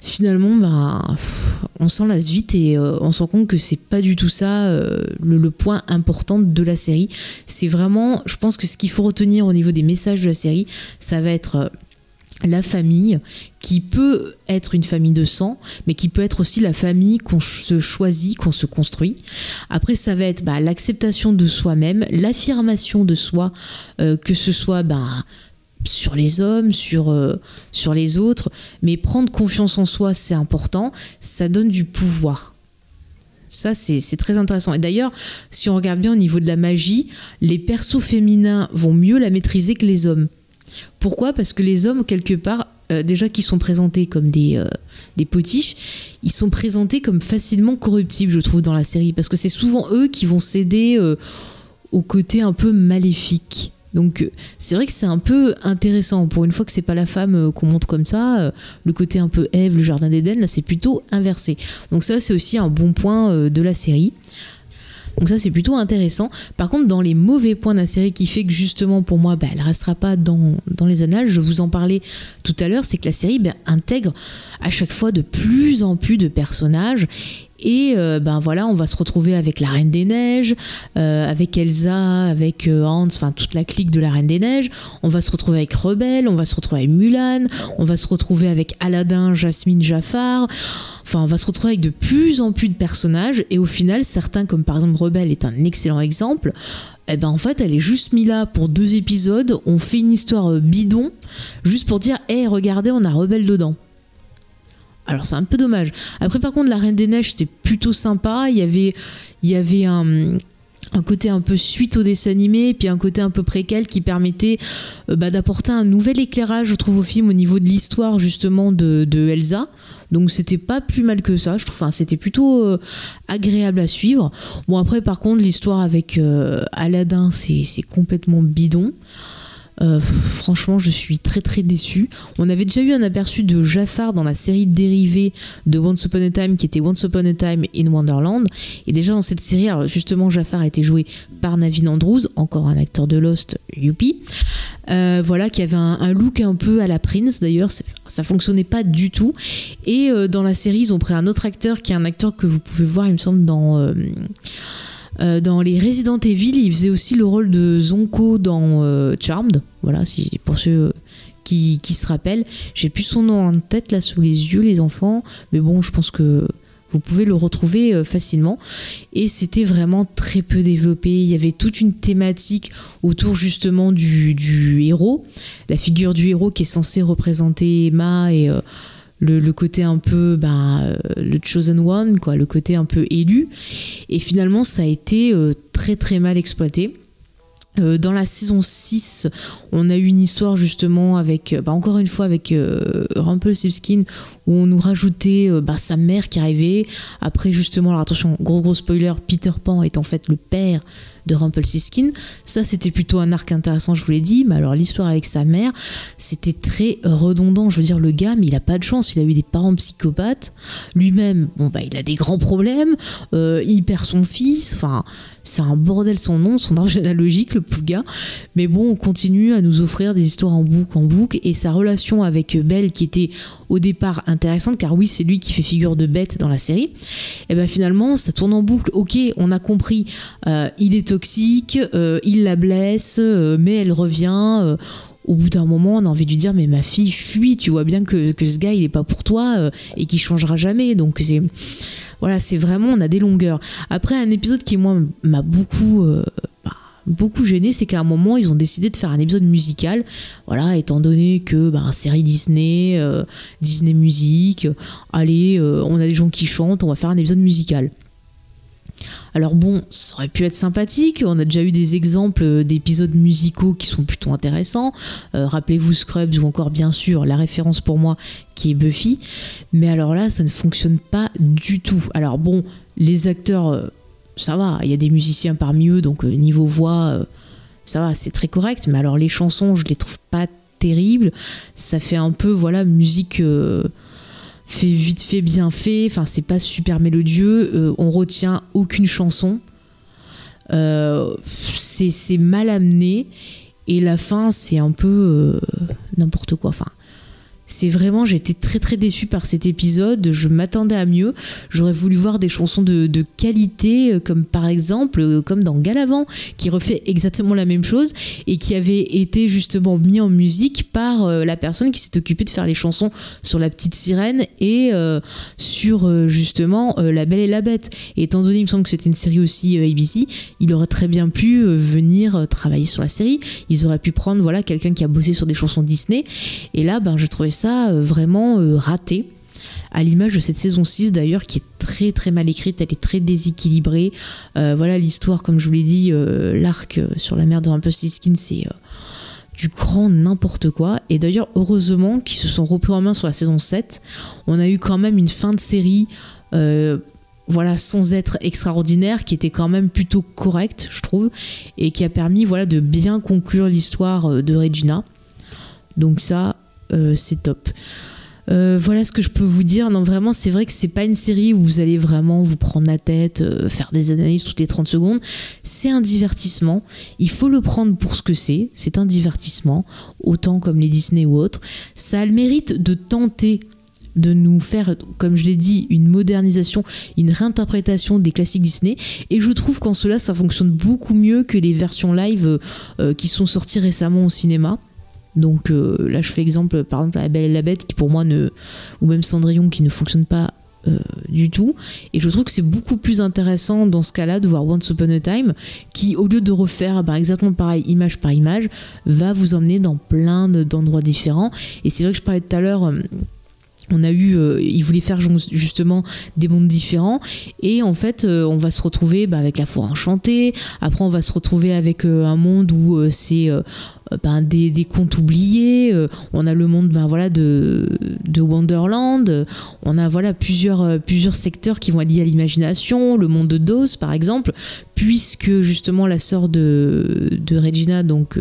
[SPEAKER 1] finalement, bah, on s'en lasse vite et euh, on se rend compte que c'est pas du tout ça euh, le, point important de la série. C'est vraiment, je pense que ce qu'il faut retenir au niveau des messages de la série, ça va être euh, la famille qui peut être une famille de sang, mais qui peut être aussi la famille qu'on se choisit, qu'on se construit. Après, ça va être bah, l'acceptation de soi-même, l'affirmation de soi, que ce soit bah, sur les hommes, sur, euh, sur les autres, mais prendre confiance en soi, c'est important, ça donne du pouvoir. Ça, c'est très intéressant. Et d'ailleurs, si on regarde bien au niveau de la magie, les persos féminins vont mieux la maîtriser que les hommes. Pourquoi? Parce que les hommes, quelque part, euh, déjà qui sont présentés comme des, euh, des potiches, ils sont présentés comme facilement corruptibles, je trouve, dans la série. Parce que c'est souvent eux qui vont céder au côté un peu maléfique. Donc c'est vrai que c'est un peu intéressant. Pour une fois que c'est pas la femme qu'on montre comme ça, le côté un peu Ève, le jardin d'Éden, là c'est plutôt inversé. Donc ça c'est aussi un bon point de la série. Donc ça c'est plutôt intéressant. Par contre dans les mauvais points de la série qui fait que justement pour moi bah, elle restera pas dans, dans les annales, je vous en parlais tout à l'heure, c'est que la série bah, intègre à chaque fois de plus en plus de personnages et euh, ben voilà, on va se retrouver avec la Reine des Neiges, euh, avec Elsa, avec euh, Hans, enfin toute la clique de la Reine des Neiges. On va se retrouver avec Rebelle, on va se retrouver avec Mulan, on va se retrouver avec Aladdin, Jasmine, Jafar. Enfin, on va se retrouver avec de plus en plus de personnages. Et au final, certains, comme par exemple Rebelle, est un excellent exemple. Eh ben en fait, elle est juste mise là pour deux épisodes. On fait une histoire bidon, juste pour dire, hé, regardez, on a Rebelle dedans. Alors c'est un peu dommage. Après par contre la Reine des Neiges c'était plutôt sympa. Il y avait, il y avait un, côté un peu suite au dessin animé, puis un côté un peu préquel qui permettait euh, bah, d'apporter un nouvel éclairage, je trouve, au film au niveau de l'histoire justement de, Elsa. Donc c'était pas plus mal que ça, je trouve. Enfin, c'était plutôt euh, agréable à suivre. Bon après par contre l'histoire avec euh, Aladdin c'est complètement bidon. Euh, franchement, je suis très très déçue. On avait déjà eu un aperçu de Jafar dans la série dérivée de Once Upon a Time qui était Once Upon a Time in Wonderland. Et déjà dans cette série, justement, Jafar a été joué par Navin Andrews, encore un acteur de Lost, youpi. Euh, voilà, qui avait un, look un peu à la Prince d'ailleurs, ça fonctionnait pas du tout. Et euh, dans la série, ils ont pris un autre acteur qui est un acteur que vous pouvez voir, il me semble, dans. Euh, dans les Resident Evil, il faisait aussi le rôle de Zonko dans euh, Charmed. Voilà, si, pour ceux qui, se rappellent. J'ai plus son nom en tête là sous les yeux, les enfants. Mais bon, je pense que vous pouvez le retrouver euh, facilement. Et c'était vraiment très peu développé. Il y avait toute une thématique autour justement du, du héros. La figure du héros qui est censée représenter Emma et le, côté un peu ben, euh, le chosen one, quoi, le côté un peu élu. Et finalement, ça a été euh, très très mal exploité. Euh, dans la saison 6, on a eu une histoire justement avec, bah, encore une fois avec euh, Rumpelstiltskin, où on nous rajoutait bah, sa mère qui arrivait. Après justement, alors attention, gros gros spoiler, Peter Pan est en fait le père de Rumpelstiltskin. Ça, c'était plutôt un arc intéressant, je vous l'ai dit. Mais alors, l'histoire avec sa mère, c'était très redondant. Je veux dire, le gars, mais il a pas de chance. Il a eu des parents psychopathes. Lui-même, bon, bah, il a des grands problèmes. Euh, il perd son fils. Enfin, c'est un bordel son nom, son arbre généalogique, le pauvre gars. Mais bon, on continue à nous offrir des histoires en boucle, en boucle. Et sa relation avec Belle, qui était au départ intéressante, car oui, c'est lui qui fait figure de bête dans la série. Et eh ben finalement, ça tourne en boucle. Ok, on a compris, euh, il est toxique, euh, il la blesse, euh, mais elle revient. au bout d'un moment, on a envie de lui dire mais ma fille fuit, tu vois bien que, ce gars il est pas pour toi et qu'il changera jamais. Donc c'est voilà, c'est vraiment on a des longueurs. Après un épisode qui moi m'a beaucoup bah, gêné, c'est qu'à un moment, ils ont décidé de faire un épisode musical. Voilà, étant donné que bah, série Disney, Disney musique, allez, on a des gens qui chantent, on va faire un épisode musical. Alors bon, ça aurait pu être sympathique, on a déjà eu des exemples d'épisodes musicaux qui sont plutôt intéressants. Euh, rappelez-vous Scrubs ou encore bien sûr la référence pour moi qui est Buffy. Mais alors là, ça ne fonctionne pas du tout. Alors bon, les acteurs, euh, ça va, il y a des musiciens parmi eux, donc euh, niveau voix, ça va, c'est très correct. Mais alors les chansons, je les trouve pas terribles. Ça fait un peu, voilà, musique fait vite fait, bien fait. Enfin, c'est pas super mélodieux. Euh, on retient aucune chanson. Euh, c'est mal amené. Et la fin, c'est un peu euh, n'importe quoi. Enfin, c'est vraiment, j'étais très très déçue par cet épisode. Je m'attendais à mieux. J'aurais voulu voir des chansons de, qualité, euh, comme par exemple, euh, comme dans Galavant, qui refait exactement la même chose et qui avait été justement mis en musique par euh, la personne qui s'est occupée de faire les chansons sur La Petite Sirène et sur justement La Belle et la Bête. Et étant donné, il me semble que c'était une série aussi ABC, il aurait très bien pu venir travailler sur la série. Ils auraient pu prendre voilà quelqu'un qui a bossé sur des chansons Disney. Et là, ben, je trouvais ça euh, vraiment euh, raté à l'image de cette saison 6 d'ailleurs qui est très très mal écrite, elle est très déséquilibrée. Euh, voilà l'histoire, comme je vous l'ai dit, l'arc sur la mer de Rumpelstiltskin, c'est du grand n'importe quoi. Et d'ailleurs, heureusement qu'ils se sont repris en main sur la saison 7. On a eu quand même une fin de série. voilà, sans être extraordinaire, qui était quand même plutôt correcte, je trouve, et qui a permis, voilà, de bien conclure l'histoire de Regina. Donc ça, c'est top. Euh, voilà ce que je peux vous dire. Non, vraiment, c'est vrai que c'est pas une série où vous allez vraiment vous prendre la tête, euh, faire des analyses toutes les 30 secondes. C'est un divertissement. Il faut le prendre pour ce que c'est. C'est un divertissement, autant comme les Disney ou autres. Ça a le mérite de tenter de nous faire, comme je l'ai dit, une modernisation, une réinterprétation des classiques Disney. Et je trouve qu'en cela, ça fonctionne beaucoup mieux que les versions live qui sont sorties récemment au cinéma. Donc euh, là, je fais exemple, par exemple, La Belle et la Bête, qui pour moi ne. ou même Cendrillon, qui ne fonctionne pas euh, du tout. Et je trouve que c'est beaucoup plus intéressant dans ce cas-là de voir Once Upon a Time, qui au lieu de refaire bah, exactement pareil, image par image, va vous emmener dans plein d'endroits différents. Et c'est vrai que je parlais tout à l'heure. Euh, on a eu, il voulait faire justement des mondes différents et en fait on va se retrouver bah, avec la forêt enchantée. Après on va se retrouver avec un monde où c'est ben, des, des, contes oubliés, euh, on a le monde ben, voilà, de, de Wonderland, on a voilà, plusieurs, euh, plusieurs secteurs qui vont être liés à l'imagination, le monde de Dose par exemple, puisque justement la sœur de, de Regina donc,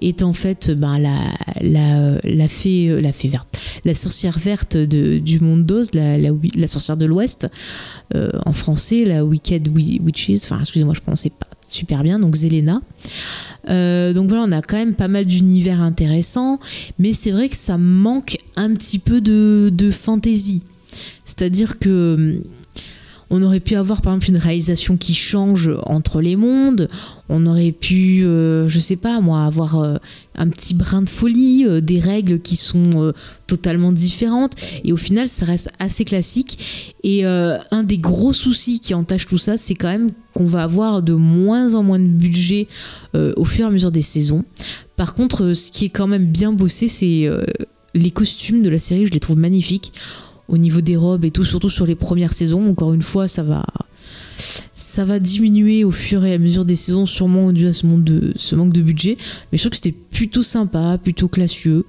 [SPEAKER 1] est en fait ben, la, la, la, fée, la fée verte, la sorcière verte de, du monde d'Oz, la, la, la, sorcière de l'Ouest, en français, la Wicked Witches, enfin excusez-moi, je ne prononçais pas super bien, donc Zelena. Euh, donc voilà, on a quand même pas mal d'univers intéressants, mais c'est vrai que ça manque un petit peu de, de fantaisie. C'est-à-dire que on aurait pu avoir par exemple une réalisation qui change entre les mondes. On aurait pu, euh, je sais pas moi, avoir euh, un petit brin de folie, euh, des règles qui sont totalement différentes. Et au final, ça reste assez classique. Et un des gros soucis qui entache tout ça, c'est quand même qu'on va avoir de moins en moins de budget au fur et à mesure des saisons. Par contre, ce qui est quand même bien bossé, c'est les costumes de la série. Je les trouve magnifiques au niveau des robes et tout, surtout sur les premières saisons. Encore une fois, ça va, ça va diminuer au fur et à mesure des saisons, sûrement dû à ce, manque de, budget. Mais je trouve que c'était plutôt sympa, plutôt classieux.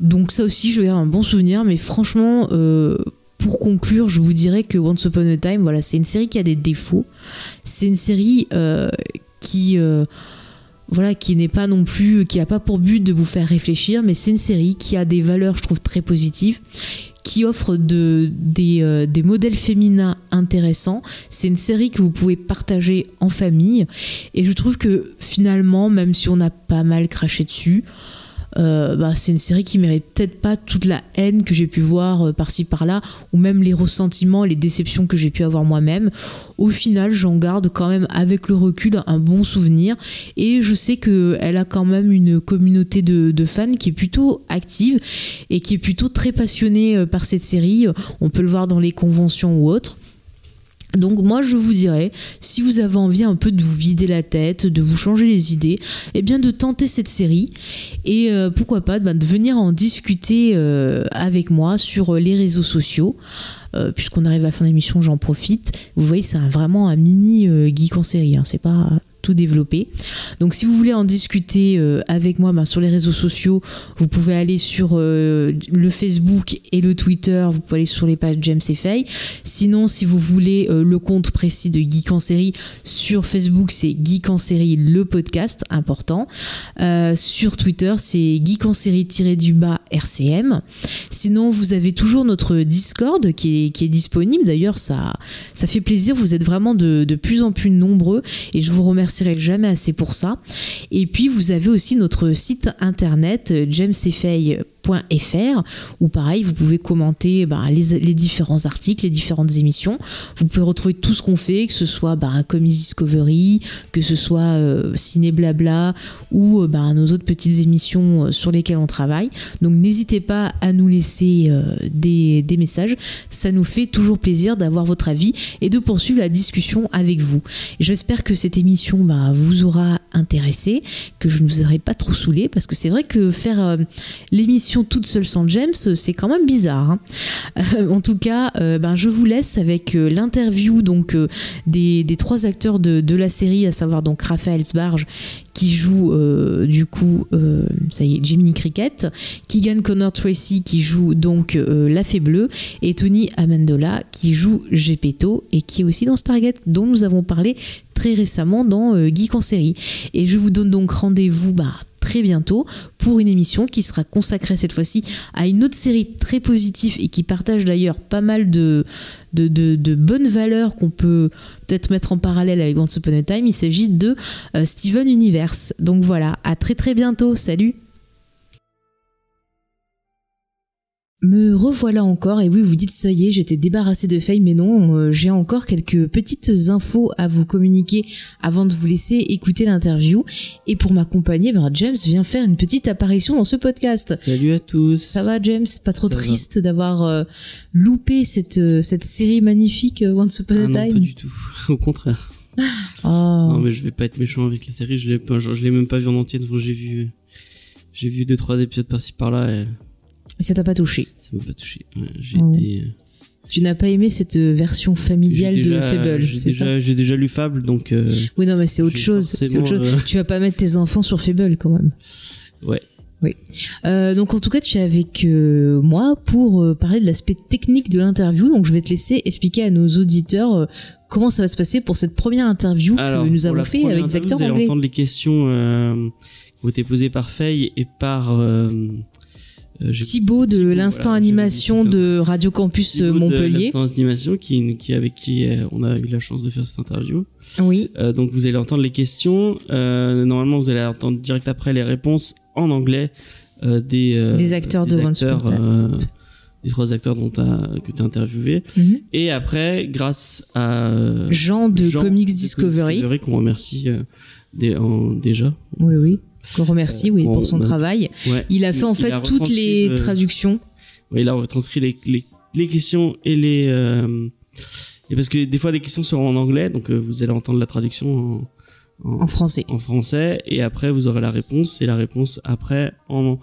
[SPEAKER 1] Donc ça aussi, je avoir un bon souvenir. Mais franchement, euh, pour conclure, je vous dirais que Once Upon a Time, voilà, c'est une série qui a des défauts. C'est une série euh, qui... Euh, voilà, qui n'est pas non plus, qui a pas pour but de vous faire réfléchir, mais c'est une série qui a des valeurs, je trouve, très positives, qui offre euh, des, modèles féminins intéressants. C'est une série que vous pouvez partager en famille. Et je trouve que finalement, même si on a pas mal craché dessus, euh, bah, c'est une série qui mérite peut-être pas toute la haine que j'ai pu voir euh, par-ci par-là, ou même les ressentiments les déceptions que j'ai pu avoir moi-même. Au final, j'en garde quand même avec le recul un bon souvenir, et je sais qu'elle a quand même une communauté de, de, fans qui est plutôt active et qui est plutôt très passionnée euh, par cette série. On peut le voir dans les conventions ou autres. Donc moi je vous dirais, si vous avez envie un peu de vous vider la tête, de vous changer les idées, eh bien de tenter cette série et euh, pourquoi pas ben, de venir en discuter euh, avec moi sur les réseaux sociaux. Euh, puisqu'on arrive à la fin de l'émission, j'en profite. Vous voyez, c'est vraiment un mini geek en série. Hein. C'est pas tout développé. Donc si vous voulez en discuter euh, avec moi ben, sur les réseaux sociaux, vous pouvez aller sur euh, le Facebook et le Twitter, vous pouvez aller sur les pages James et Faye. Sinon, si vous voulez euh, le compte précis de Geek en série, sur Facebook c'est Geek en série le podcast, important. sur Twitter c'est Geek en série-du bas RCM. Sinon, vous avez toujours notre Discord qui est, disponible. D'ailleurs, ça, ça fait plaisir, vous êtes vraiment de plus en plus nombreux et je vous remercie jamais assez pour ça. Et puis vous avez aussi notre site internet jamesfay.com .fr où pareil vous pouvez commenter bah, les, différents articles, les différentes émissions. Vous pouvez retrouver tout ce qu'on fait, que ce soit bah, Comics Discovery, que ce soit euh, Ciné Blabla ou euh, bah, nos autres petites émissions euh, sur lesquelles on travaille. Donc n'hésitez pas à nous laisser euh, des, messages. Ça nous fait toujours plaisir d'avoir votre avis et de poursuivre la discussion avec vous. J'espère que cette émission bah, vous aura intéressé, que je ne vous aurai pas trop saoulé parce que c'est vrai que faire euh, toute seule sans James, c'est quand même bizarre. hein. Euh, en tout cas, euh, ben, je vous laisse avec euh, l'interview donc euh, des, des trois acteurs de, de la série, à savoir donc Raphaël Sbarge qui joue euh, du coup, euh, ça y est, Cricket, Keegan Connor Tracy qui joue donc euh, La Fée Bleue et Tony Amendola qui joue Gepetto et qui est aussi dans Stargate dont nous avons parlé très récemment dans euh, Geek en série. Et je vous donne donc rendez-vous bah, très bientôt pour une émission qui sera consacrée cette fois-ci à une autre série très positive et qui partage d'ailleurs pas mal de, bonnes valeurs qu'on peut peut-être mettre en parallèle avec Once Upon a Time. Il s'agit de euh, Steven Universe. Donc voilà, à très très bientôt. Salut Me revoilà encore, et oui, vous dites ça y est, j'étais débarrassé de Faye, mais non, euh, j'ai encore quelques petites infos à vous communiquer avant de vous laisser écouter l'interview. Et pour m'accompagner, ben, James vient faire une petite apparition dans ce podcast.
[SPEAKER 5] Salut à tous.
[SPEAKER 1] Ça va, James? Pas trop
[SPEAKER 5] Ça
[SPEAKER 1] triste d'avoir euh, loupé cette, euh, cette série magnifique Once Upon a
[SPEAKER 5] Ah non, pas
[SPEAKER 1] Time
[SPEAKER 5] du tout. Au contraire.
[SPEAKER 1] Oh.
[SPEAKER 5] Non, mais je vais pas être méchant avec la série. Je l'ai pas, genre, je l'ai même pas vu en entier. Donc j'ai vu, j'ai vu deux trois épisodes par-ci par-là et
[SPEAKER 1] Ça t'a pas touché
[SPEAKER 5] ça m'a pas touché. J'ai
[SPEAKER 1] Ouais.
[SPEAKER 5] été.
[SPEAKER 1] Tu n'as pas aimé cette euh, version familiale de Fable,
[SPEAKER 5] J'ai déjà, lu Fable, donc euh,
[SPEAKER 1] Oui, non, mais c'est autre chose. Autre chose.
[SPEAKER 5] euh,
[SPEAKER 1] Tu vas pas mettre tes enfants sur Fable quand même.
[SPEAKER 5] ouais.
[SPEAKER 1] Oui. Euh, donc en tout cas, tu es avec euh, moi pour euh, parler de l'aspect technique de l'interview. Donc je vais te laisser expliquer à nos auditeurs euh, comment ça va se passer pour cette première interview
[SPEAKER 5] Alors,
[SPEAKER 1] que nous avons fait avec des acteurs
[SPEAKER 5] vous allez
[SPEAKER 1] anglais.
[SPEAKER 5] entendre les questions euh, qui ont été posées par Faye et par euh, euh,
[SPEAKER 1] Thibaut de l'instant
[SPEAKER 5] voilà,
[SPEAKER 1] animation de Radio Campus euh,
[SPEAKER 5] Thibaut
[SPEAKER 1] Montpellier.
[SPEAKER 5] l'Instant Animation qui, qui avec qui euh, on a eu la chance de faire cette interview.
[SPEAKER 1] Oui.
[SPEAKER 5] Euh, donc vous allez entendre les questions. Euh, normalement, vous allez entendre direct après les réponses en anglais euh, des, euh,
[SPEAKER 1] Des acteurs de
[SPEAKER 5] acteurs, euh, des trois acteurs dont que tu as interviewé.
[SPEAKER 1] Mhm.
[SPEAKER 5] Et après, grâce à euh,
[SPEAKER 1] Jean de
[SPEAKER 5] Jean
[SPEAKER 1] Comics
[SPEAKER 5] de
[SPEAKER 1] Discovery.
[SPEAKER 5] qu'on remercie euh, en- déjà.
[SPEAKER 1] Oui, oui. Qu'on remercie,
[SPEAKER 5] Euh,
[SPEAKER 1] oui, pour son travail.
[SPEAKER 5] Ouais.
[SPEAKER 1] Il a fait en fait toutes les traductions.
[SPEAKER 5] Ouais, il a retranscrit les, les, les questions et les. euh, et parce que des fois, des questions seront en anglais, donc euh, vous allez entendre la traduction en, en,
[SPEAKER 1] En français.
[SPEAKER 5] en français, et après vous aurez la réponse, et la réponse après en,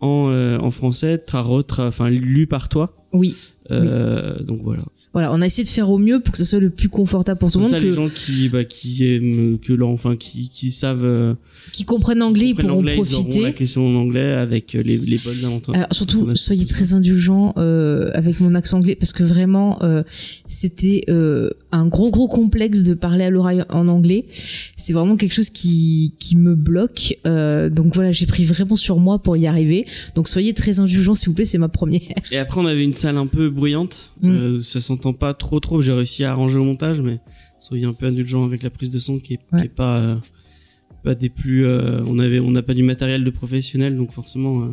[SPEAKER 5] en, euh, en français, tra, enfin lu par toi.
[SPEAKER 1] Oui.
[SPEAKER 5] Euh, Donc voilà.
[SPEAKER 1] Voilà, on a essayé de faire au mieux pour que ce soit le plus confortable pour tout le monde,
[SPEAKER 5] ça, les
[SPEAKER 1] que,
[SPEAKER 5] gens qui, bah, qui aiment que enfin qui, qui savent.
[SPEAKER 1] Qui comprennent anglais, ils
[SPEAKER 5] comprennent
[SPEAKER 1] pourront
[SPEAKER 5] Ils auront
[SPEAKER 1] profiter.
[SPEAKER 5] la question en anglais avec euh, les, les bonnes.
[SPEAKER 1] Alors surtout, soyez très indulgents euh, avec mon accent anglais parce que vraiment, euh, c'était euh, un gros gros complexe de parler à l'oreille en anglais. C'est vraiment quelque chose qui qui me bloque. Donc voilà, j'ai pris vraiment sur moi pour y arriver. Donc soyez très indulgents s'il vous plaît, c'est ma première.
[SPEAKER 5] Et après, on avait une salle un peu bruyante.
[SPEAKER 1] Mm.
[SPEAKER 5] Ça s'entend pas trop trop. J'ai réussi à arranger au montage, mais soyez un peu indulgents avec la prise de son qui est,
[SPEAKER 1] Ouais.
[SPEAKER 5] qui est pas pas des plus. euh, on avait, on n'a pas du matériel de professionnel, donc forcément, euh,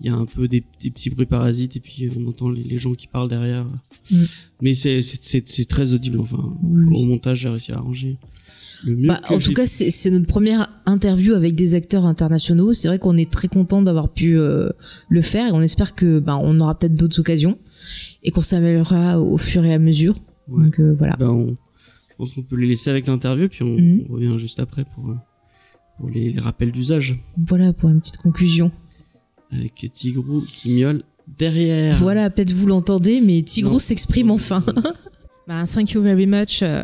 [SPEAKER 5] il y a un peu des, des petits bruits parasites et puis on entend les, les gens qui parlent derrière.
[SPEAKER 1] Mm.
[SPEAKER 5] Mais c'est c'est c'est c'est très audible. Enfin, au montage, j'ai réussi à arranger le mieux.
[SPEAKER 1] Bah, en tout cas, c'est notre première interview avec des acteurs internationaux. C'est vrai qu'on est très content d'avoir pu euh, le faire et on espère que bah, on aura peut-être d'autres occasions et qu'on s'améliorera au fur et à mesure.
[SPEAKER 5] Ouais.
[SPEAKER 1] Donc euh, voilà.
[SPEAKER 5] Ben, on- je pense qu'on peut les laisser avec l'interview, puis on, on revient juste après pour, euh, pour les, les rappels d'usage.
[SPEAKER 1] Voilà pour une petite conclusion.
[SPEAKER 5] Avec Tigrou qui miaule derrière.
[SPEAKER 1] Voilà, peut-être vous l'entendez, mais Tigrou s'exprime enfin. Bah, thank you very much. Uh,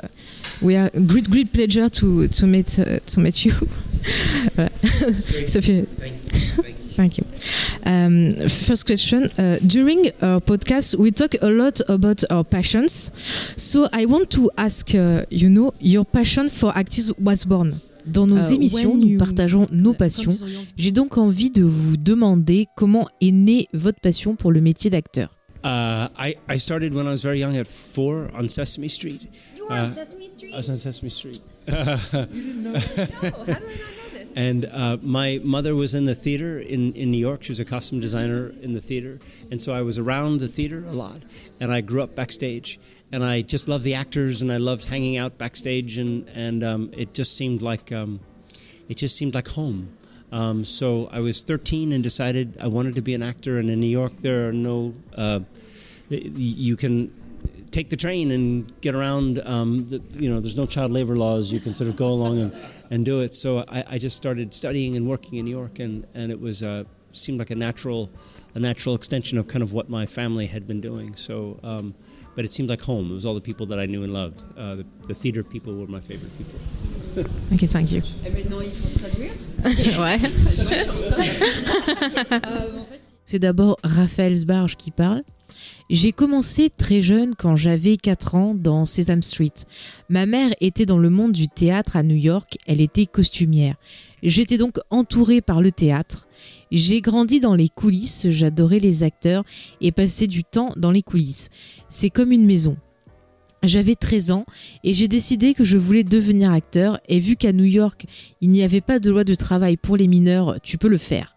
[SPEAKER 1] we are great, great pleasure to to meet uh, to meet you. Voilà. Ça fait. Thank you. Um, first question. Uh, during our podcast, we talk a lot about our passions. So I want to ask, uh, you know, your passion for acting was born. Dans nos
[SPEAKER 6] Uh,
[SPEAKER 1] émissions, nous
[SPEAKER 6] you-
[SPEAKER 1] partageons nos passions. J'ai donc envie de vous demander comment est née votre passion pour le métier d'acteur.
[SPEAKER 6] Uh, I, I started when I was very young at four on Sesame Street.
[SPEAKER 7] You were
[SPEAKER 6] Uh,
[SPEAKER 7] on Sesame Street?
[SPEAKER 6] I was on Sesame Street.
[SPEAKER 7] no, how did I not know this?
[SPEAKER 6] And uh, my mother was in the theater in, in New York. She was a costume designer in the theater. And so I was around the theater a lot. And I grew up backstage. And I just loved the actors and I loved hanging out backstage. And, and um, it just seemed like, um, it just seemed like home. Um, so I was 13 and decided I wanted to be an actor. And in New York, there are no, uh, you can take the train and get around. Um, the, you know, there's no child labor laws. You can sort of go along and, and do it. So I, I just started studying and working in New York, and and it was uh, seemed like a natural a natural extension of kind of what my family had been doing. So. Um, but it seemed like home. It was all the people that I knew and loved. Uh, the, the theater people were my favorite people.
[SPEAKER 1] Ok, thank you.
[SPEAKER 7] Et maintenant, il faut traduire.
[SPEAKER 1] ouais.
[SPEAKER 7] Hein. Euh,
[SPEAKER 1] C'est d'abord Raphaël Sbarge qui parle. J'ai commencé très jeune quand j'avais 4 ans dans Sesame Street. Ma mère était dans le monde du théâtre à New York, elle était costumière. J'étais donc entourée par le théâtre. J'ai grandi dans les coulisses, j'adorais les acteurs et passais du temps dans les coulisses. C'est comme une maison. J'avais 13 ans et j'ai décidé que je voulais devenir acteur et vu qu'à New York, il n'y avait pas de loi de travail pour les mineurs, tu peux le faire.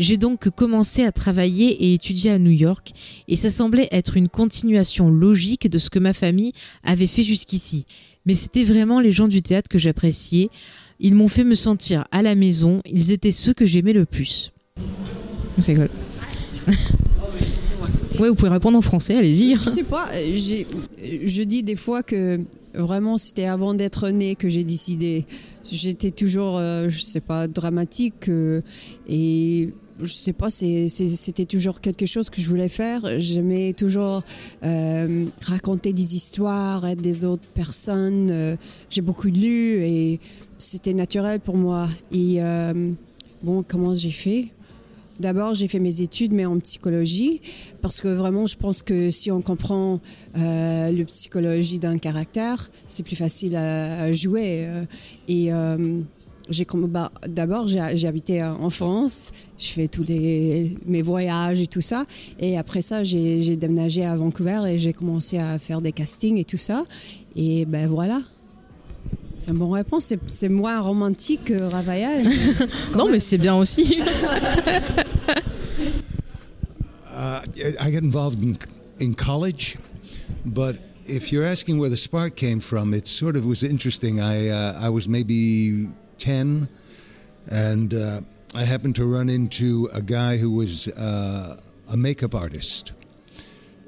[SPEAKER 1] J'ai donc commencé à travailler et étudier à New York et ça semblait être une continuation logique de ce que ma famille avait fait jusqu'ici. Mais c'était vraiment les gens du théâtre que j'appréciais. Ils m'ont fait me sentir à la maison, ils étaient ceux que j'aimais le plus. C'est cool. Ouais, vous pouvez répondre en français, allez-y.
[SPEAKER 7] je sais pas, euh, j'ai- je dis des fois que vraiment c'était avant d'être né que j'ai décidé. J'étais toujours, euh, je sais pas, dramatique euh, et je sais pas, c'était toujours quelque chose que je voulais faire. J'aimais toujours euh, raconter des histoires, être des autres personnes. euh, j'ai beaucoup lu et c'était naturel pour moi. Et euh, bon, comment j'ai fait? D'abord, j'ai fait mes études, mais en psychologie, parce que vraiment, je pense que si on comprend euh, la psychologie d'un caractère, c'est plus facile à, jouer. J'ai bah, d'abord, j'ai habité euh, en France, je fais tous les mes voyages et tout ça, et après ça, j'ai déménagé à Vancouver et j'ai commencé à faire des castings et tout ça. Et ben voilà. C'est une bonne réponse. C'est- C'est moins romantique que Raphaël.
[SPEAKER 1] Non, mais c'est bien aussi.
[SPEAKER 8] Uh, I got involved in, in college, but if you're asking where the spark came from, it sort of was interesting. I uh, I was maybe ten, and uh, I happened to run into a guy who was uh, a makeup artist,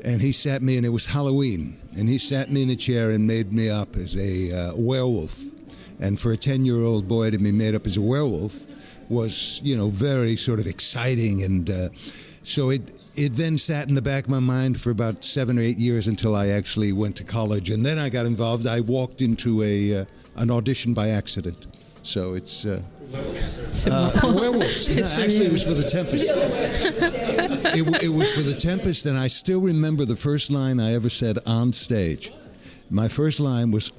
[SPEAKER 8] and he sat me, and it was Halloween, and he sat me in a chair and made me up as a uh, werewolf, and for a ten-year-old boy to be made up as a werewolf was, you know, very sort of exciting and. Uh, so it it then sat in the back of my mind for about seven or eight years until I actually went to college, and then I got involved. I walked into a uh, an audition by accident, so it's. Uh, uh, werewolves. No, actually, it was for the Tempest. it, it was for the Tempest, and I still remember the first line I ever said on stage. My first line was,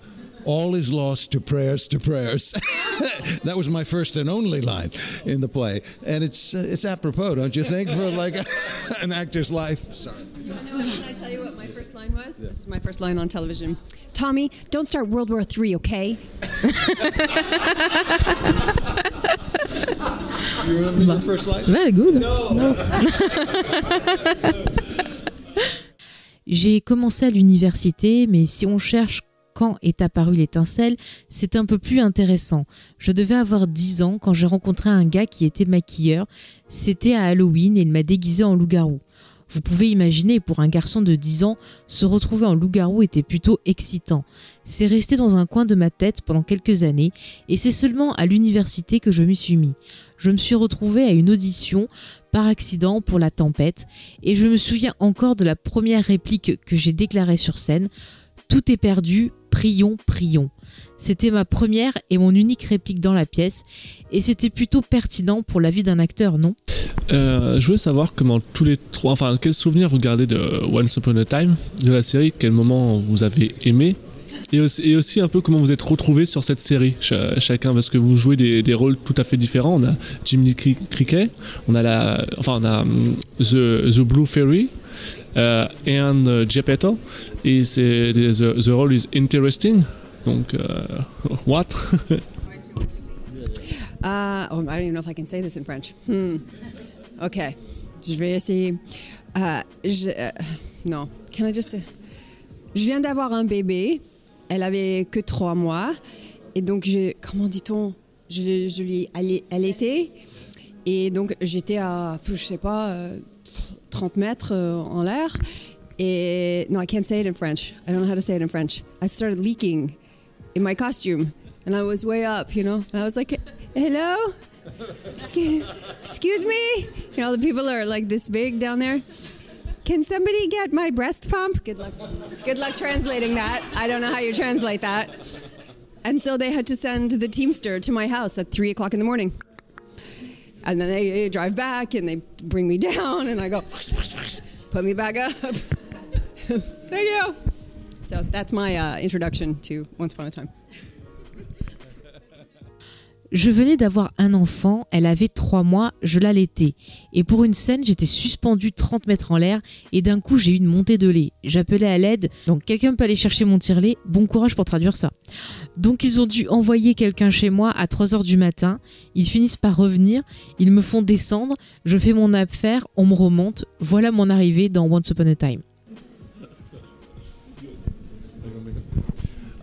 [SPEAKER 8] "All is lost to prayers to prayers." that was my first and only line in the play, and it's uh, it's apropos, don't you think, for like an actor's life? Sorry.
[SPEAKER 7] No, can I tell you what my first line was? This is my first line on television. Tommy, don't start World War III, okay?
[SPEAKER 8] You remember your first line?
[SPEAKER 1] Very good. J'ai commencé à l'université, mais si on cherche quand est apparue l'étincelle, c'est un peu plus intéressant. Je devais avoir 10 ans quand j'ai rencontré un gars qui était maquilleur. C'était à Halloween et il m'a déguisé en loup-garou. Vous pouvez imaginer, pour un garçon de 10 ans, se retrouver en loup-garou était plutôt excitant. C'est resté dans un coin de ma tête pendant quelques années et c'est seulement à l'université que je m'y suis mis. Je me suis retrouvée à une audition par accident pour la tempête et je me souviens encore de la première réplique que j'ai déclarée sur scène. Tout est perdu, prions, prions. C'était ma première et mon unique réplique dans la pièce et c'était plutôt pertinent pour la vie d'un acteur, non?
[SPEAKER 9] Euh, je voulais savoir comment tous les trois, enfin, quels souvenirs vous gardez de Once Upon a Time, de la série, quel moment vous avez aimé, et aussi, un peu comment vous êtes retrouvés sur cette série, cha- chacun, parce que vous jouez des, des rôles tout à fait différents. On a Jimmy Cri- Cricket, on a enfin, on a hum, The, the Blue Fairy, and euh, Geppetto, et c'est the, the role is interesting. Donc, euh, what?
[SPEAKER 7] Uh, oh, I don't even know if I can say this in French. Hmm. Ok. Je vais essayer. Euh, je, non. Can I just say? Je viens d'avoir un bébé. Elle avait que trois mois. Et donc, comment dit-on? Je, je lui était. Et donc, j'étais à, je sais pas, 30 mètres euh, en l'air. Et no, I can't say it in French. I don't know how to say it in French. I started leaking in my costume. And I was way up, you know? And I was like, hello? Excuse, excuse me? You know, the people are like this big down there. Can somebody get my breast pump? Good luck. Good luck translating that. I don't know how you translate that. And so they had to send the Teamster to my house at three o'clock in the morning. And then they, drive back and they bring me down, and I go, put me back up. Thank you. So that's my uh, introduction to Once Upon a Time.
[SPEAKER 1] Je venais d'avoir un enfant, elle avait trois mois, je l'allaitais. Et pour une scène, j'étais suspendue 30 mètres en l'air et d'un coup j'ai eu une montée de lait. J'appelais à l'aide, donc quelqu'un peut aller chercher mon tire-lait, bon courage pour traduire ça. Donc ils ont dû envoyer quelqu'un chez moi à 3h du matin, ils finissent par revenir, ils me font descendre, je fais mon affaire, on me remonte, voilà mon arrivée dans Once Upon a Time.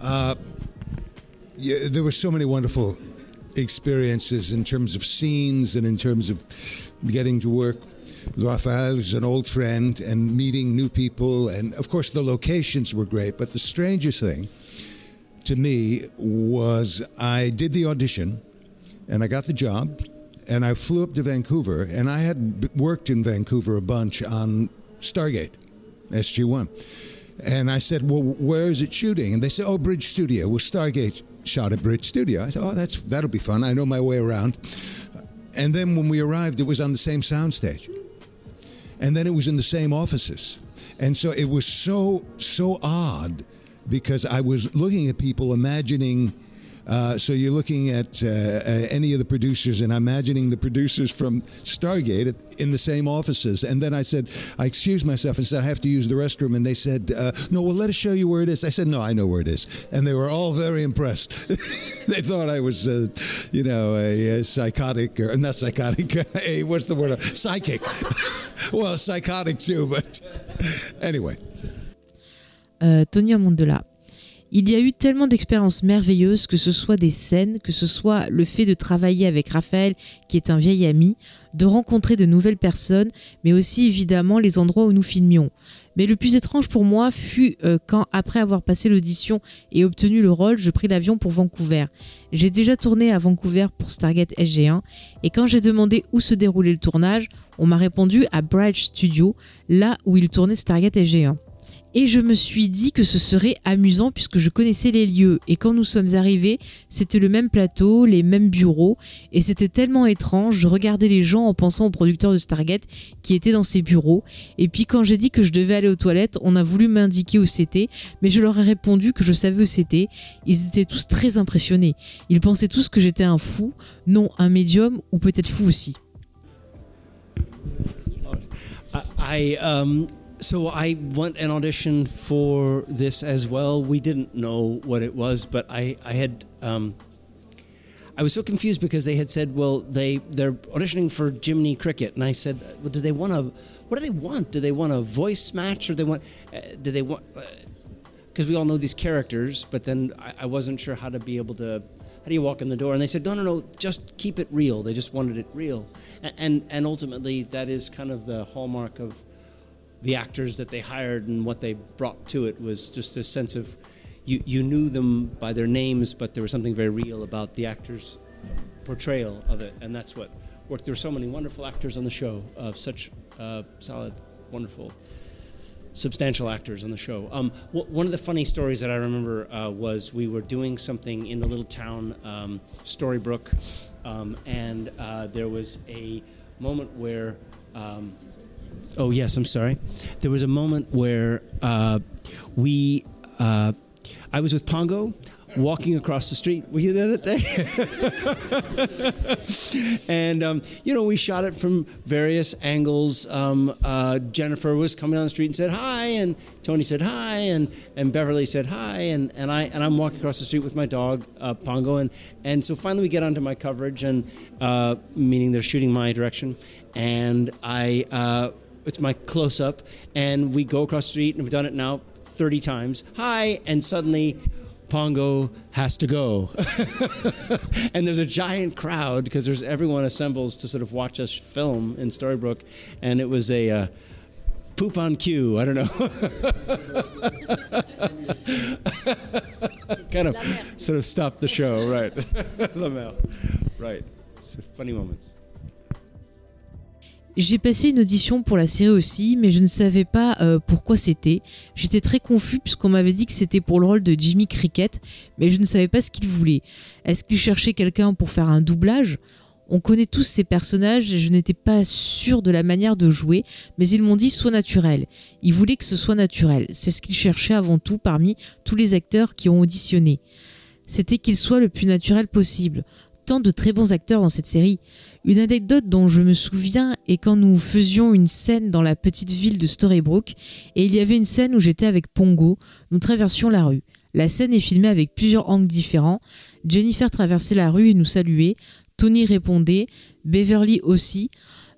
[SPEAKER 8] Uh, experiences in terms of scenes and in terms of getting to work. Raphael is an old friend and meeting new people, and of course the locations were great. But the strangest thing to me was I did the audition, and I got the job, and I flew up to Vancouver, and I had worked in Vancouver a bunch on Stargate, SG One. And I said, "Well, where is it shooting?" And they said, "Oh, Bridge Studio." Well, Stargate shot at Bridge Studio. I said, "Oh, that's that'll be fun. I know my way around." And then when we arrived, it was on the same soundstage, and then it was in the same offices, and so it was so so odd because I was looking at people, imagining. Uh, so you're looking at uh, uh, any of the producers and I'm imagining the producers from Stargate in the same offices. And then I said, I excused myself and said, I have to use the restroom. And they said, uh, No, well, let us show you where it is. I said, No, I know where it is. And they were all very impressed. they thought I was, uh, you know, a, a psychotic, or not psychotic, a, what's the word? Psychic. well, psychotic too, but anyway.
[SPEAKER 1] Euh, Tony Amondola. Il y a eu tellement d'expériences merveilleuses, que ce soit des scènes, que ce soit le fait de travailler avec Raphaël, qui est un vieil ami, de rencontrer de nouvelles personnes, mais aussi évidemment les endroits où nous filmions. Mais le plus étrange pour moi fut euh, quand, après avoir passé l'audition et obtenu le rôle, je pris l'avion pour Vancouver. J'ai déjà tourné à Vancouver pour Stargate SG1, et quand j'ai demandé où se déroulait le tournage, on m'a répondu à Bright Studio, là où il tournait Stargate SG1. Et je me suis dit que ce serait amusant puisque je connaissais les lieux. Et quand nous sommes arrivés, c'était le même plateau, les mêmes bureaux. Et c'était tellement étrange. Je regardais les gens en pensant au producteur de Stargate qui était dans ces bureaux. Et puis quand j'ai dit que je devais aller aux toilettes, on a voulu m'indiquer où c'était. Mais je leur ai répondu que je savais où c'était. Ils étaient tous très impressionnés. Ils pensaient tous que j'étais un fou. Non, un médium ou peut-être fou aussi.
[SPEAKER 6] Um, so I went an audition for this as well. We didn't know what it was, but I I had um, I was so confused because they had said, well, they they're auditioning for Jiminy Cricket, and I said, well, do they want to? What do they want? Do they want a voice match, or they want? Uh, do they want? Because we all know these characters, but then I, I wasn't sure how to be able to how do you walk in the door? And they said, no, no, no, just keep it real. They just wanted it real. And, and, and ultimately, that is kind of the hallmark of the actors that they hired and what they brought to it was just a sense of you, you knew them by their names, but there was something very real about the actors' portrayal of it. And that's what worked. There were so many wonderful actors on the show, uh, such uh, solid, wonderful substantial actors on the show. Um, one of the funny stories that I remember uh, was we were doing something in the little town um, um, and uh, there was a moment where. Oh yes, I'm sorry. There was a moment where uh, we. uh, I was with Pongo. walking across the street. Were you there that day? and um, you know, we shot it from various angles. Um, uh, Jennifer was coming down the street and said hi, and Tony said hi, and, and Beverly said hi, and, and I and I'm walking across the street with my dog uh, Pongo, and and so finally we get onto my coverage, and uh, meaning they're shooting my direction, and I. Uh, it's my close up, and we go across the street, and we've done it now 30 times. Hi, and suddenly Pongo has to go. and there's a giant crowd because there's everyone assembles to sort of watch us film in Storybrooke, and it was a uh, poop on cue. I don't know. kind of sort of stopped the show, right? Lamel, right. It's funny moments.
[SPEAKER 1] J'ai passé une audition pour la série aussi, mais je ne savais pas euh, pourquoi c'était. J'étais très confus puisqu'on m'avait dit que c'était pour le rôle de Jimmy Cricket, mais je ne savais pas ce qu'il voulait. Est-ce qu'il cherchait quelqu'un pour faire un doublage? On connaît tous ces personnages et je n'étais pas sûre de la manière de jouer, mais ils m'ont dit soit naturel. Ils voulaient que ce soit naturel. C'est ce qu'ils cherchaient avant tout parmi tous les acteurs qui ont auditionné. C'était qu'il soit le plus naturel possible. Tant de très bons acteurs dans cette série. Une anecdote dont je me souviens est quand nous faisions une scène dans la petite ville de Storybrooke et il y avait une scène où j'étais avec Pongo, nous traversions la rue. La scène est filmée avec plusieurs angles différents. Jennifer traversait la rue et nous saluait. Tony répondait, Beverly aussi.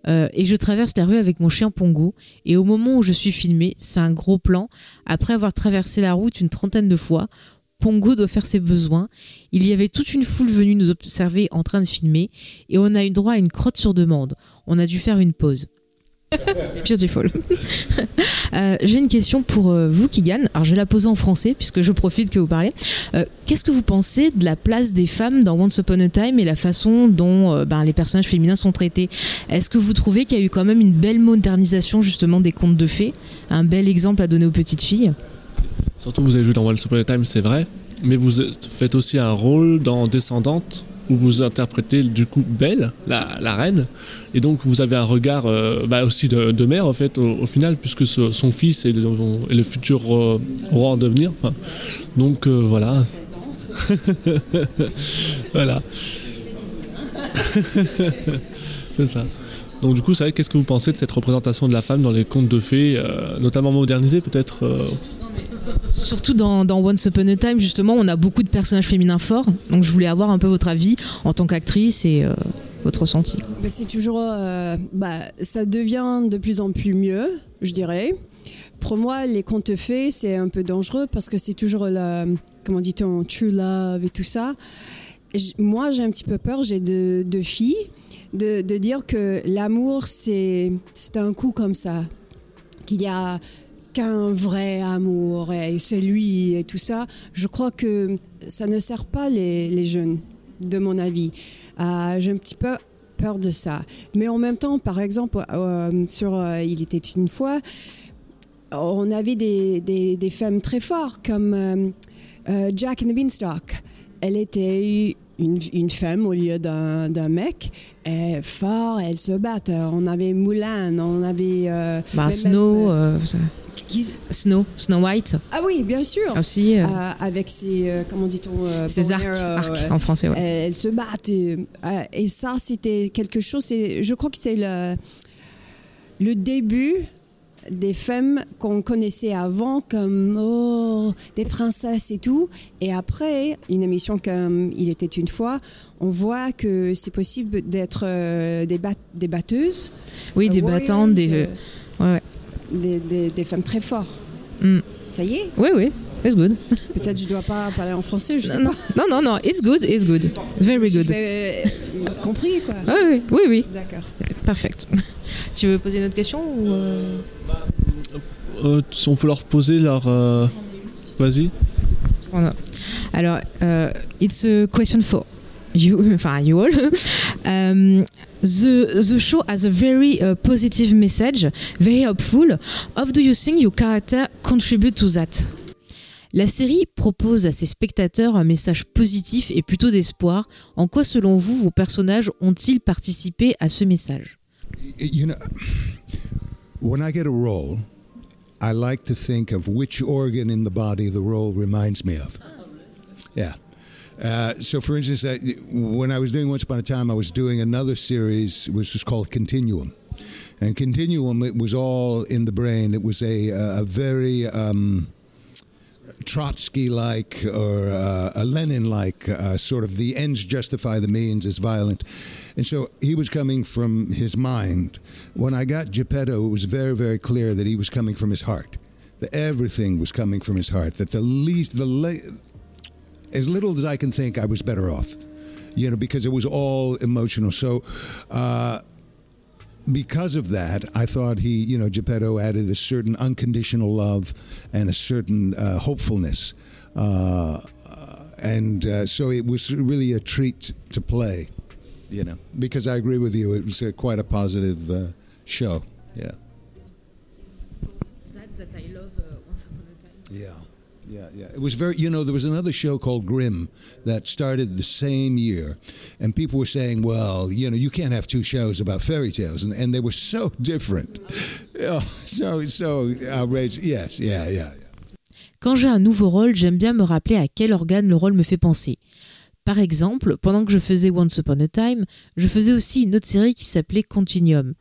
[SPEAKER 1] Euh, et je traverse la rue avec mon chien Pongo. Et au moment où je suis filmée, c'est un gros plan. Après avoir traversé la route une trentaine de fois, Pongo doit faire ses besoins. Il y avait toute une foule venue nous observer en train de filmer et on a eu droit à une crotte sur demande. On a dû faire une pause. Beautiful. euh, J'ai une question pour euh, vous, Kigan. Alors, je vais la poser en français puisque je profite que vous parlez. Euh, Qu'est-ce que vous pensez de la place des femmes dans Once Upon a Time et la façon dont euh, ben, les personnages féminins sont traités? Est-ce que vous trouvez qu'il y a eu quand même une belle modernisation justement des contes de fées? Un bel exemple à donner aux petites filles?
[SPEAKER 9] Surtout, vous avez joué dans Once Upon a Time, c'est vrai, mais vous faites aussi un rôle dans Descendante où vous interprétez du coup Belle, la, la reine, et donc vous avez un regard euh, bah, aussi de, mère en fait au, final, puisque son fils est le, futur euh, roi en devenir. Donc euh, voilà. voilà. c'est ça. Donc du coup, qu'est-ce que vous pensez de cette représentation de la femme dans les contes de fées, notamment modernisés peut-être
[SPEAKER 1] Surtout dans, dans, Once Upon a Time, justement, on a beaucoup de personnages féminins forts. Donc je voulais avoir un peu votre avis en tant qu'actrice et euh, votre ressenti.
[SPEAKER 7] Bah, c'est toujours. Euh, bah, ça devient de plus en plus mieux, je dirais. Pour moi, les contes faits, c'est un peu dangereux parce que c'est toujours la. Comment dit-on True love et tout ça. Moi, j'ai un petit peu peur, j'ai deux, deux filles, de, de dire que l'amour, c'est un coup comme ça. Qu'il y a qu'un vrai amour et c'est lui et tout ça, je crois que ça ne sert pas les, les jeunes, de mon avis. Euh, J'ai un petit peu peur de ça. Mais en même temps, par exemple, euh, sur euh, Il était une fois, on avait des, des, des femmes très fortes comme Jack and the Beanstalk. Elle était une, une, femme au lieu d'un mec. Est fort, elle se bat. On avait Moulin, on avait. Euh,
[SPEAKER 1] bah, Snow. Euh, qui... Snow, Snow White.
[SPEAKER 7] Ah oui, bien sûr.
[SPEAKER 1] Aussi. Euh...
[SPEAKER 7] Euh, avec ses, comment dit-on
[SPEAKER 1] Ses arcs, arcs en français, ouais.
[SPEAKER 7] Elle, elle se bat. Et, et ça, c'était quelque chose. Je crois que c'est le, le début des femmes qu'on connaissait avant comme oh, des princesses et tout. Et après, une émission comme Il était une fois, on voit que c'est possible d'être euh, des, bat des batteuses.
[SPEAKER 1] Oui, des battantes, des,
[SPEAKER 7] euh. Des, des, des, femmes très fortes.
[SPEAKER 1] Mm.
[SPEAKER 7] Ça y est
[SPEAKER 1] Oui, oui. It's good.
[SPEAKER 7] Peut-être je dois pas parler en français, je sais
[SPEAKER 1] non,
[SPEAKER 7] pas.
[SPEAKER 1] Non, non, non, it's good, it's good. Very good.
[SPEAKER 7] Fait, euh, compris, quoi.
[SPEAKER 1] Oui, oui, oui. oui.
[SPEAKER 7] D'accord.
[SPEAKER 1] Perfect. Tu veux poser une autre question ou euh...
[SPEAKER 9] Euh, on peut leur poser leur. Euh... Vas-y.
[SPEAKER 1] Voilà. Alors, uh, it's a question for you, enfin you all. um, the the show has a very uh, positive message, very hopeful. How do you think your character contribute to that? La série propose à ses spectateurs un message positif et plutôt d'espoir. En quoi, selon vous, vos personnages ont-ils participé à ce message?
[SPEAKER 8] You know, when I get a role, I like to think of which organ in the body the role reminds me of. Yeah. Uh, so, for instance, uh, when I was doing Once Upon a Time, I was doing another series which was called Continuum. And Continuum, it was all in the brain. It was a, a very um, Trotsky like or uh, a Lenin like uh, sort of the ends justify the means is violent. And so he was coming from his mind. When I got Geppetto, it was very, very clear that he was coming from his heart. That everything was coming from his heart. That the least, the le- as little as I can think, I was better off. You know, because it was all emotional. So, uh, because of that, I thought he, you know, Geppetto added a certain unconditional love and a certain uh, hopefulness. Uh, and uh, so it was really a treat to play, you know, because I agree with you. It was a, quite a positive uh, show. Yeah.
[SPEAKER 1] Sad that I love uh, Once Upon a Time.
[SPEAKER 8] Yeah. Yeah, yeah. It was very, you know, there was another show called Grimm that started the same year. And people were saying, well, you know, you can't have two shows about fairy tales. And, and they were so different. Oh, so, so outrageous. Yes, yeah, yeah.
[SPEAKER 1] Quand j'ai un nouveau rôle, j'aime bien me rappeler à quel organe le rôle me fait penser. Par exemple, pendant que je faisais Once Upon a Time, je faisais aussi une autre série qui s'appelait Continuum.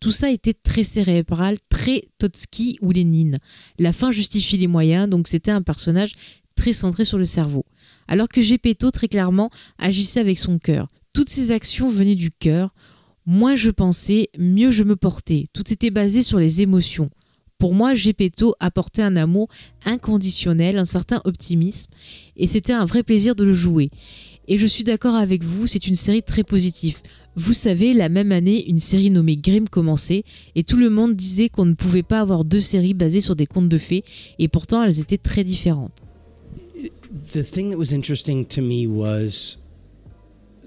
[SPEAKER 1] Tout ça était très cérébral, très Trotsky ou Lénine. La fin justifie les moyens, donc c'était un personnage très centré sur le cerveau. Alors que Gepetto, très clairement, agissait avec son cœur. Toutes ces actions venaient du cœur. Moins je pensais, mieux je me portais. Tout était basé sur les émotions. Pour moi, Gepetto apportait un amour inconditionnel, un certain optimisme, et c'était un vrai plaisir de le jouer. Et je suis d'accord avec vous, c'est une série très positive. Vous savez, la même année, une série nommée Grimm commençait, et tout le monde disait qu'on ne pouvait pas avoir deux séries basées sur des contes de fées, et pourtant elles étaient très différentes.
[SPEAKER 6] The thing that was interesting to me was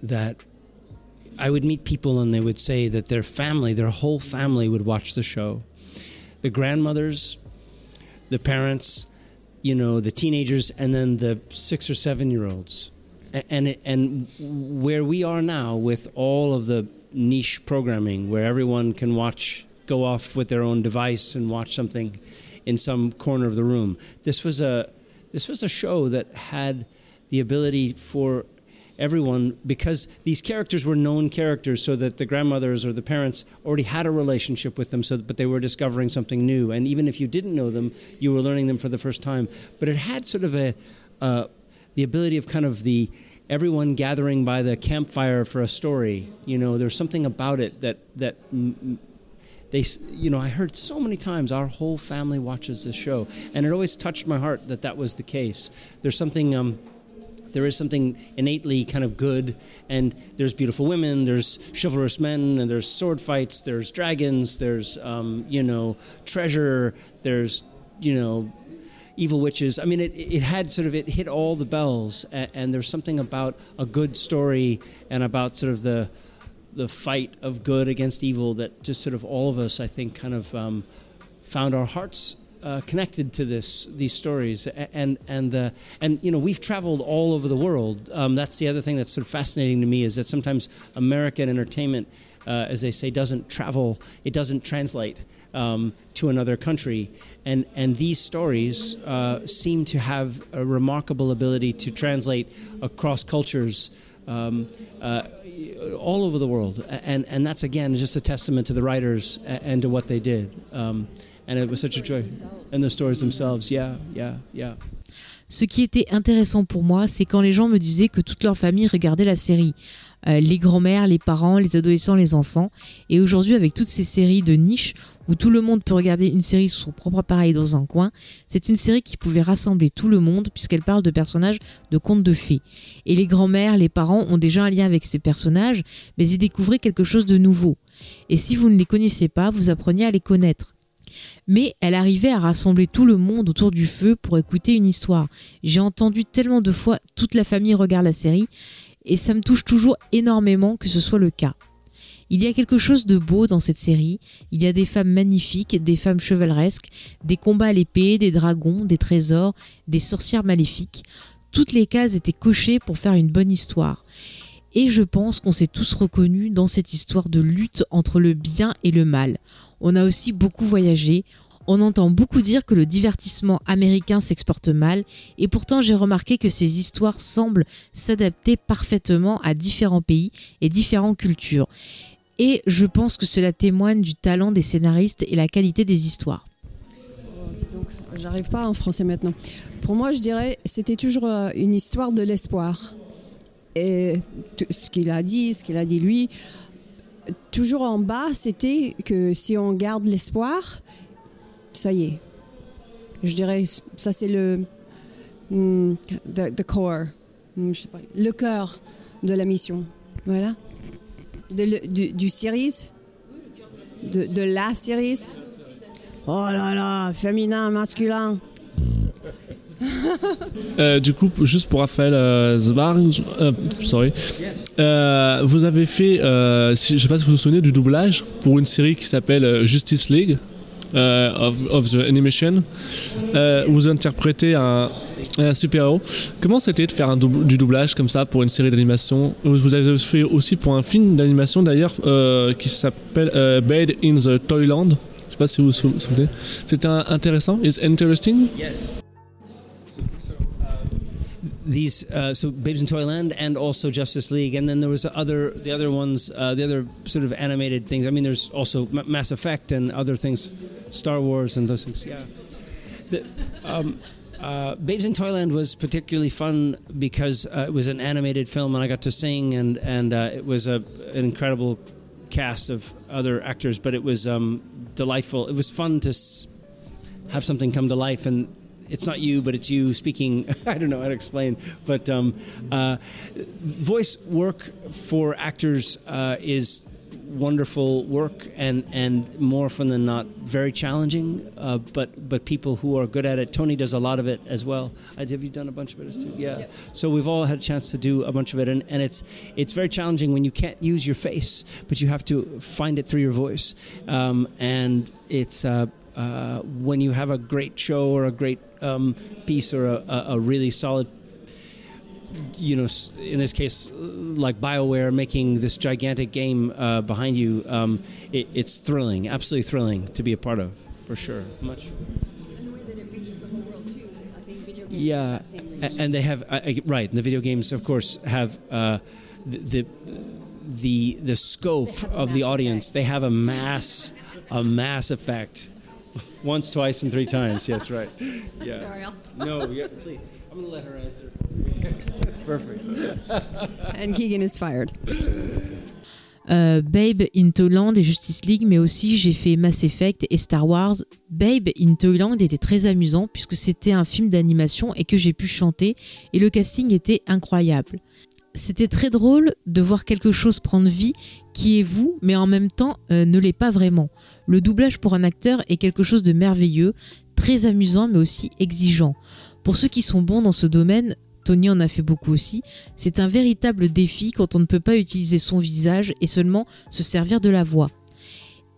[SPEAKER 6] that I would meet people and they would say that their family, their whole family would watch the show. The grandmothers, the parents, you know, the teenagers, and then the six or seven year olds. And, and where we are now with all of the niche programming where everyone can watch, go off with their own device and watch something in some corner of the room. This was a, this was a show that had the ability for everyone because these characters were known characters so that the grandmothers or the parents already had a relationship with them so but they were discovering something new and even if you didn't know them you were learning them for the first time but it had sort of a uh, the ability of kind of the everyone gathering by the campfire for a story you know there's something about it that that they you know i heard so many times our whole family watches this show. And it always touched my heart that that was the case. There's something um, there is something innately kind of good and there's beautiful women there's chivalrous men and there's sword fights there's dragons there's um, you know treasure there's you know evil witches. I mean it, it had sort of it hit all the bells and, and there's something about a good story and about sort of the the fight of good against evil that just sort of all of us i think kind of um, found our hearts uh, connected to this these stories. And and uh, and you know we've traveled all over the world. Um, that's the other thing that's sort of fascinating to me is that sometimes American entertainment uh, as they say doesn't travel it doesn't translate um, to another country and and these stories uh, seem to have a remarkable ability to translate across cultures um, uh, all over the world and and that's again just a testament to the writers and to what they did um, and it was such a joy. And the stories themselves, yeah, yeah, yeah.
[SPEAKER 1] Ce qui était intéressant pour moi, c'est quand les gens me disaient que toute leur famille regardait la série. Euh, les grands-mères, les parents, les adolescents, les enfants. Et aujourd'hui, avec toutes ces séries de niche où tout le monde peut regarder une série sur son propre appareil dans un coin, c'est une série qui pouvait rassembler tout le monde puisqu'elle parle de personnages de contes de fées. Et les grands-mères, les parents ont déjà un lien avec ces personnages, mais ils découvraient quelque chose de nouveau. Et si vous ne les connaissez pas, vous appreniez à les connaître mais elle arrivait à rassembler tout le monde autour du feu pour écouter une histoire. J'ai entendu tellement de fois toute la famille regarde la série et ça me touche toujours énormément que ce soit le cas. Il y a quelque chose de beau dans cette série, il y a des femmes magnifiques, des femmes chevaleresques, des combats à l'épée, des dragons, des trésors, des sorcières maléfiques. Toutes les cases étaient cochées pour faire une bonne histoire. Et je pense qu'on s'est tous reconnus dans cette histoire de lutte entre le bien et le mal. On a aussi beaucoup voyagé, On entend beaucoup dire que le divertissement américain s'exporte mal, et pourtant j'ai remarqué que ces histoires semblent s'adapter parfaitement à différents pays et différentes cultures. Et je pense que cela témoigne du talent des scénaristes et la qualité des histoires.
[SPEAKER 7] J'arrive pas en français maintenant. Pour moi, je dirais, c'était toujours euh, une histoire de l'espoir. Et ce qu'il a dit, ce qu'il a dit lui, toujours en bas, c'était que si on garde l'espoir, ça y est. Je dirais, ça c'est le hmm, the, core, hmm, le cœur de la mission. Voilà. Du, du series, de, la series. Oh là là, féminin, masculin.
[SPEAKER 9] Euh, du coup, juste pour Raphaël euh, euh, sorry, Euh, vous avez fait, je sais pas si vous vous souvenez du doublage pour une série qui s'appelle Justice League of, of the Animation. Euh, vous interprétez un, un super-héros. Comment c'était de faire un du doublage comme ça pour une série d'animation? Vous avez fait aussi pour un film d'animation d'ailleurs euh, qui s'appelle euh, Bed in the Toyland. Je sais pas si vous vous sou- souvenez. C'était intéressant. Is interesting?
[SPEAKER 6] Yes. These uh, so Babes in Toyland and also Justice League, and then there was the other the other ones, uh, the other sort of animated things. I mean, there's also M- Mass Effect and other things, Star Wars and those things. Yeah. The, um, uh, Babes in Toyland was particularly fun because uh, it was an animated film, and I got to sing, and and uh, it was a an incredible cast of other actors. But it was um, delightful. It was fun to s- have something come to life and it's not you but it's you speaking i don't know how to explain but um, uh, voice work for actors uh, is wonderful work and and more often than not very challenging uh, but but people who are good at it. Tony does a lot of it as well. Uh, have you done a bunch of it too? Yeah. So we've all had a chance to do a bunch of it and, and it's it's very challenging when you can't use your face but you have to find it through your voice. Um, and it's uh, uh, when you have a great show or a great um, piece or a, a, a really solid you know, in this case, like BioWare making this gigantic game uh, behind you, um, it, it's thrilling, absolutely thrilling to be a part of, for sure. Much. And the way that it reaches the whole world too. Yeah, and they have I- I- right. And the video games, of course, have uh, the, the the scope of the audience. They have a mass a mass effect. Once, twice, and three times. Yes, right. Yeah.
[SPEAKER 7] sorry, I'll stop.
[SPEAKER 6] No, yeah, please. Gonna let her answer. That's perfect.
[SPEAKER 7] And Keegan is fired.
[SPEAKER 1] Euh, Babe in Toyland et Justice League, mais aussi j'ai fait Mass Effect et Star Wars. Babe in Toyland était très amusant puisque c'était un film d'animation et que j'ai pu chanter et le casting était incroyable. C'était très drôle de voir quelque chose prendre vie qui est vous, mais en même temps euh, ne l'est pas vraiment. Le doublage pour un acteur est quelque chose de merveilleux, très amusant mais aussi exigeant. Pour ceux qui sont bons dans ce domaine, Tony en a fait beaucoup aussi, c'est un véritable défi quand on ne peut pas utiliser son visage et seulement se servir de la voix.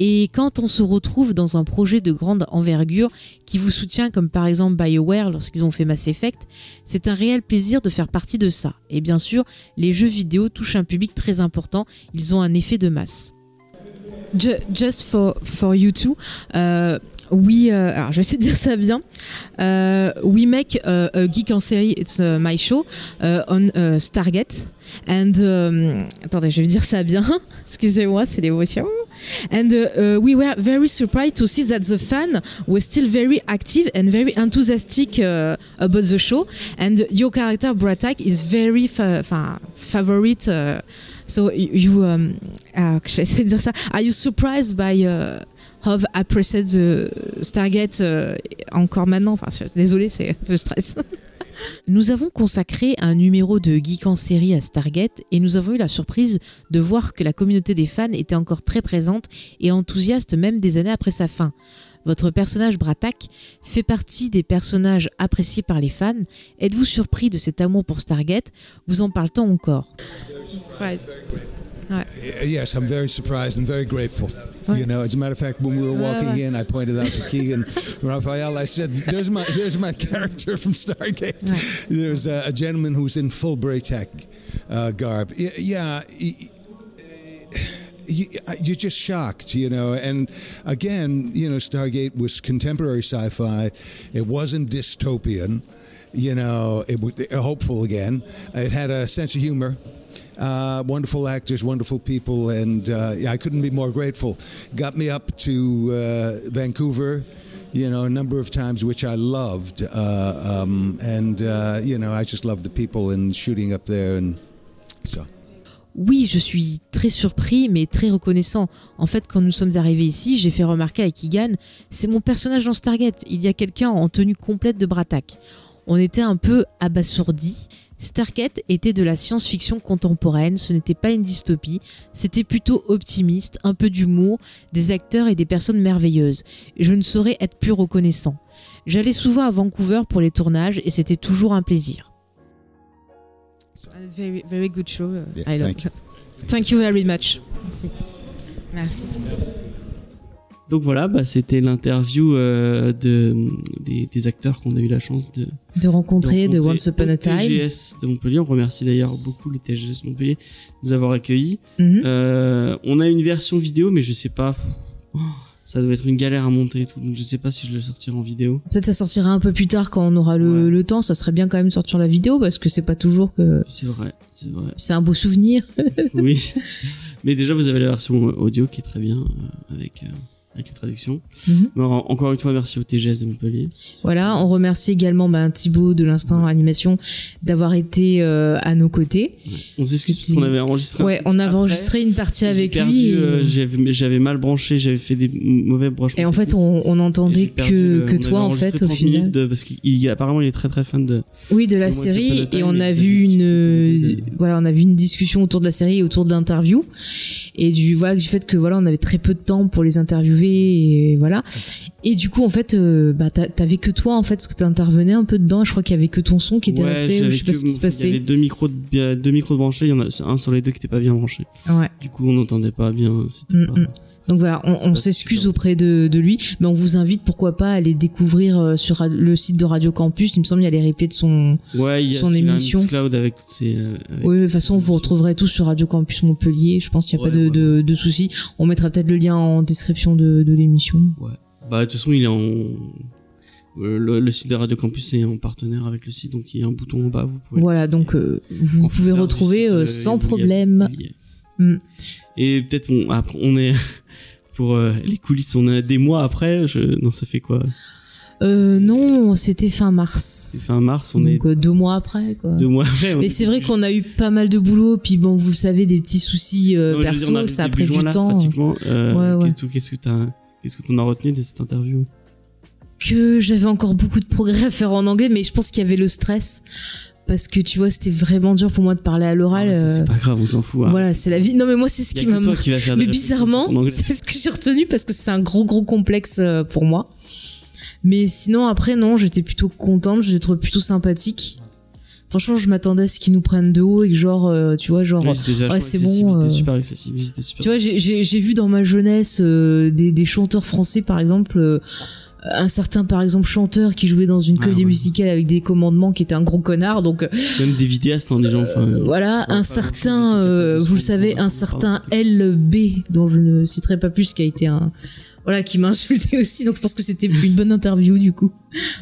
[SPEAKER 1] Et quand on se retrouve dans un projet de grande envergure qui vous soutient, comme par exemple BioWare lorsqu'ils ont fait Mass Effect, c'est un réel plaisir de faire partie de ça. Et bien sûr, les jeux vidéo touchent un public très important, ils ont un effet de masse. Ju- Just for, you two, uh, we, uh, alors je vais essayer de dire ça bien. Uh, we make uh, a geek en série, it's uh, my show, uh, on uh, Stargate. And, um, attendez, je vais dire ça bien. Excusez-moi, c'est l'émotion. And uh, uh, we were very surprised to see that the fan was still very active and very enthusiastic uh, about the show. And your character, Bratak, is very fa- fa- favorite. Uh, so you, um, uh, je vais essayer de dire ça. Are you surprised by uh, how appreciate the Stargate uh, encore maintenant Enfin, désolé, c'est c'est le stress. Nous avons consacré un numéro de Geek en série à Stargate et nous avons eu la surprise de voir que la communauté des fans était encore très présente et enthousiaste même des années après sa fin. Votre personnage Bratak fait partie des personnages appréciés par les fans. Êtes-vous surpris de cet amour pour Stargate? Vous en parle-t-on encore? Surprise.
[SPEAKER 8] Y- Yes, I'm very surprised and very grateful. You know, as a matter of fact, when we were walking in, I pointed out to Keegan Raphael. I said, "There's my there's my character from Stargate." There's a, a gentleman who's in full Braytech uh, garb. Yeah, he, you, you're just shocked, you know. And again, you know, Stargate was contemporary sci-fi. It wasn't dystopian. You know, it was hopeful again. It had a sense of humor. Uh, wonderful actors, wonderful people, and uh, yeah, I couldn't be more grateful. Got me up to uh, Vancouver, you know, a number of times, which I loved, uh, um, and uh, you know, I just love the people and shooting up there, and so.
[SPEAKER 1] Oui, je suis très surpris, mais très reconnaissant. En fait, quand nous sommes arrivés ici, j'ai fait remarquer à Keegan, c'est mon personnage dans Stargate. Il y a quelqu'un en tenue complète de Bratak. On était un peu abasourdis. Stargate était de la science-fiction contemporaine, ce n'était pas une dystopie, c'était plutôt optimiste, un peu d'humour, des acteurs et des personnes merveilleuses. Et je ne saurais être plus reconnaissant. J'allais souvent à Vancouver pour les tournages et c'était toujours un plaisir. Very, very good show.
[SPEAKER 8] Yes,
[SPEAKER 1] I love
[SPEAKER 8] thank you.
[SPEAKER 1] Thank you very much. Merci. Merci.
[SPEAKER 5] Donc voilà, bah, c'était l'interview euh, de, des, des acteurs qu'on a eu la chance de,
[SPEAKER 1] De rencontrer de Once Upon a Time.
[SPEAKER 5] TGS de Montpellier. On remercie d'ailleurs beaucoup le TGS Montpellier de nous avoir accueillis.
[SPEAKER 1] Mhm.
[SPEAKER 5] Euh, on a une version vidéo, mais je sais pas. Oh, ça doit être une galère à monter et tout. Donc je sais pas si je le sortirai en vidéo.
[SPEAKER 1] Peut-être ça sortira un peu plus tard quand on aura le, le temps. Ça serait bien quand même de sortir la vidéo parce que c'est pas toujours que
[SPEAKER 5] C'est vrai, c'est vrai.
[SPEAKER 1] c'est un beau souvenir.
[SPEAKER 5] oui. Mais déjà, vous avez la version audio qui est très bien euh, avec, avec les traductions.
[SPEAKER 1] Mhm.
[SPEAKER 5] Alors, encore une fois, merci au TGS de Montpellier.
[SPEAKER 1] Voilà, on remercie également ben, Thibaut de l'instant animation d'avoir été euh, à nos côtés.
[SPEAKER 5] On s'excuse parce qu'on avait enregistré.
[SPEAKER 1] Ouais, on avait
[SPEAKER 5] après.
[SPEAKER 1] enregistré une partie avec
[SPEAKER 5] perdu,
[SPEAKER 1] lui. et-
[SPEAKER 5] euh, j'avais, mal branché, j'avais fait des mauvais branchements.
[SPEAKER 1] Et en fait, on, on
[SPEAKER 5] perdu,
[SPEAKER 1] que, que
[SPEAKER 5] on
[SPEAKER 1] toi, en fait, au
[SPEAKER 5] 30
[SPEAKER 1] final.
[SPEAKER 5] de- parce qu'il apparemment il est très très fan de.
[SPEAKER 1] Oui, de la
[SPEAKER 5] de
[SPEAKER 1] série. Et on a vu une, voilà, on a vu une discussion autour de la série et autour de l'interview. Et du, voilà, du fait que voilà, on avait très peu de temps pour les interviewer et voilà. Et du coup, en fait, euh, bah, t'a- t'avais que toi, en fait, parce que t'intervenais un peu dedans. Je crois qu'il y avait que ton son qui était
[SPEAKER 5] Ouais,
[SPEAKER 1] resté. Je sais pas ce qui se
[SPEAKER 5] Il y avait
[SPEAKER 1] passait.
[SPEAKER 5] deux micros, de, deux micros de branchés, il y en a un sur les deux qui était pas bien branché.
[SPEAKER 1] Ouais.
[SPEAKER 5] Du coup, on n'entendait pas bien. C'était
[SPEAKER 1] Mm,
[SPEAKER 5] pas.
[SPEAKER 1] Donc voilà, on, s'excuse auprès de, de lui, mais on vous invite pourquoi pas à aller découvrir euh, sur le site de Radio Campus. Il me semble il y a les replays de son.
[SPEAKER 5] Ouais, il y a
[SPEAKER 1] Son émission.
[SPEAKER 5] Mixcloud avec toutes ces. euh, avec
[SPEAKER 1] Oui, de toute façon, vous retrouverez tout sur Radio Campus Montpellier. Je pense qu'il n'y a
[SPEAKER 5] Ouais,
[SPEAKER 1] pas de,
[SPEAKER 5] ouais,
[SPEAKER 1] de, de soucis. On mettra peut-être le lien en description de, l'émission.
[SPEAKER 5] Bah, de toute façon, il est en. Le, le site de Radio Campus est en partenaire avec le site, donc il y a un bouton en bas. Vous pouvez
[SPEAKER 1] Voilà, donc euh, vous pouvez retrouver
[SPEAKER 5] site,
[SPEAKER 1] euh, sans
[SPEAKER 5] il y a-
[SPEAKER 1] problème.
[SPEAKER 5] il y a-
[SPEAKER 1] Mm.
[SPEAKER 5] Et peut-être on, après, on est pour euh, les coulisses, on a des mois après. Je, non, ça fait quoi?
[SPEAKER 1] Euh, non, c'était fin mars.
[SPEAKER 5] fin mars, on
[SPEAKER 1] Donc
[SPEAKER 5] est
[SPEAKER 1] euh, deux mois après, quoi.
[SPEAKER 5] deux mois après.
[SPEAKER 1] Mais
[SPEAKER 5] est
[SPEAKER 1] c'est vrai qu'on a eu pas mal de boulot, puis bon, vous le savez, des petits soucis euh,
[SPEAKER 5] Non, dire,
[SPEAKER 1] perso,
[SPEAKER 5] arrive
[SPEAKER 1] ça a pris du
[SPEAKER 5] là,
[SPEAKER 1] temps.
[SPEAKER 5] Pratiquement. Euh,
[SPEAKER 1] Ouais, ouais.
[SPEAKER 5] Qu'est-ce que qu'est-ce que t'as qu'est-ce que t'en as retenu de cette interview?
[SPEAKER 1] Que j'avais encore beaucoup de progrès à faire en anglais, mais je pense qu'il y avait le stress parce que tu vois, c'était vraiment dur pour moi de parler à l'oral.
[SPEAKER 5] Ah, ça,
[SPEAKER 1] euh,
[SPEAKER 5] C'est pas grave, on s'en fout. hein.
[SPEAKER 1] Voilà, c'est la vie. Non, mais moi, c'est ce qui m'a. Mais bizarrement, c'est ce que j'ai retenu parce que c'est un gros, gros complexe euh, pour moi. Mais sinon, après, non, j'étais plutôt contente, je les plutôt sympathiques. Franchement, je m'attendais à ce qu'ils nous prennent de haut et que genre, euh, tu vois, genre,
[SPEAKER 5] Oui,
[SPEAKER 1] ouais, c'est bon.
[SPEAKER 5] C'était
[SPEAKER 1] euh,
[SPEAKER 5] super accessible. C'était super.
[SPEAKER 1] Tu vois, j'ai- vu dans ma jeunesse euh, des, des chanteurs français, par exemple, euh, un certain, par exemple, chanteur qui jouait dans une
[SPEAKER 5] Ah,
[SPEAKER 1] comédie
[SPEAKER 5] ouais.
[SPEAKER 1] musicale avec des commandements qui était un gros connard. Donc euh,
[SPEAKER 5] Même des vidéastes, hein, des gens. Enfin, euh,
[SPEAKER 1] voilà, un certain, euh, vous le savez, un certain LB dont je ne citerai pas plus, qui a été un voilà, qui m'a insulté aussi. Donc je pense que c'était une bonne interview du coup.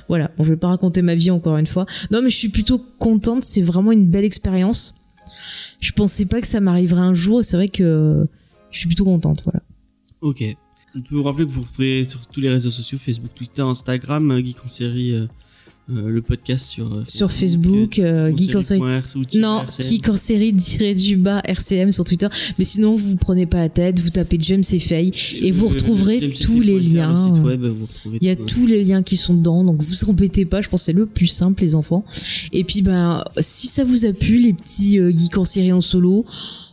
[SPEAKER 1] Voilà, bon, je vais pas raconter ma vie encore une fois. Non, mais je suis plutôt contente. C'est vraiment une belle expérience. Je pensais pas que ça m'arriverait un jour. et C'est vrai que euh, je suis plutôt contente. Voilà.
[SPEAKER 5] Ok. On peut vous rappeler que vous retrouvez sur tous les réseaux sociaux, Facebook, Twitter, Instagram, euh, Geek en série, euh, euh, le podcast sur euh,
[SPEAKER 1] Sur Facebook, euh, Geek en série. Non. Geek en série tiré du bas RCM sur Twitter. Mais sinon, vous prenez pas la tête, vous tapez James et Faye et vous retrouverez tous les
[SPEAKER 5] le
[SPEAKER 1] liens.
[SPEAKER 5] web, vous
[SPEAKER 1] Il y a
[SPEAKER 5] tout.
[SPEAKER 1] tous les liens qui sont dedans, donc vous embêtez pas. Je pense que c'est le plus simple, les enfants. Et puis, ben, si ça vous a plu, les petits geeks en série en solo,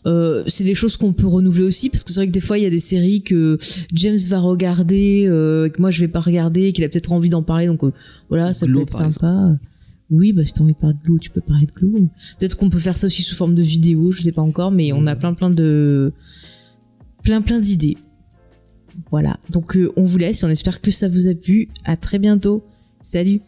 [SPEAKER 1] euh, c'est des choses qu'on peut renouveler aussi, parce que c'est vrai que des fois, il y a des séries que James va regarder, euh, que moi je vais pas regarder, qu'il a peut-être envie d'en parler, donc euh, voilà, ça
[SPEAKER 5] Glow,
[SPEAKER 1] peut être sympa. Oui, bah si t'as envie de parler de Glow, tu peux parler de Glow. Peut-être qu'on peut faire ça aussi sous forme de vidéo, je sais pas encore, mais on a plein plein de plein plein d'idées. Voilà. Donc on vous laisse et on espère que ça vous a plu. À très bientôt. Salut.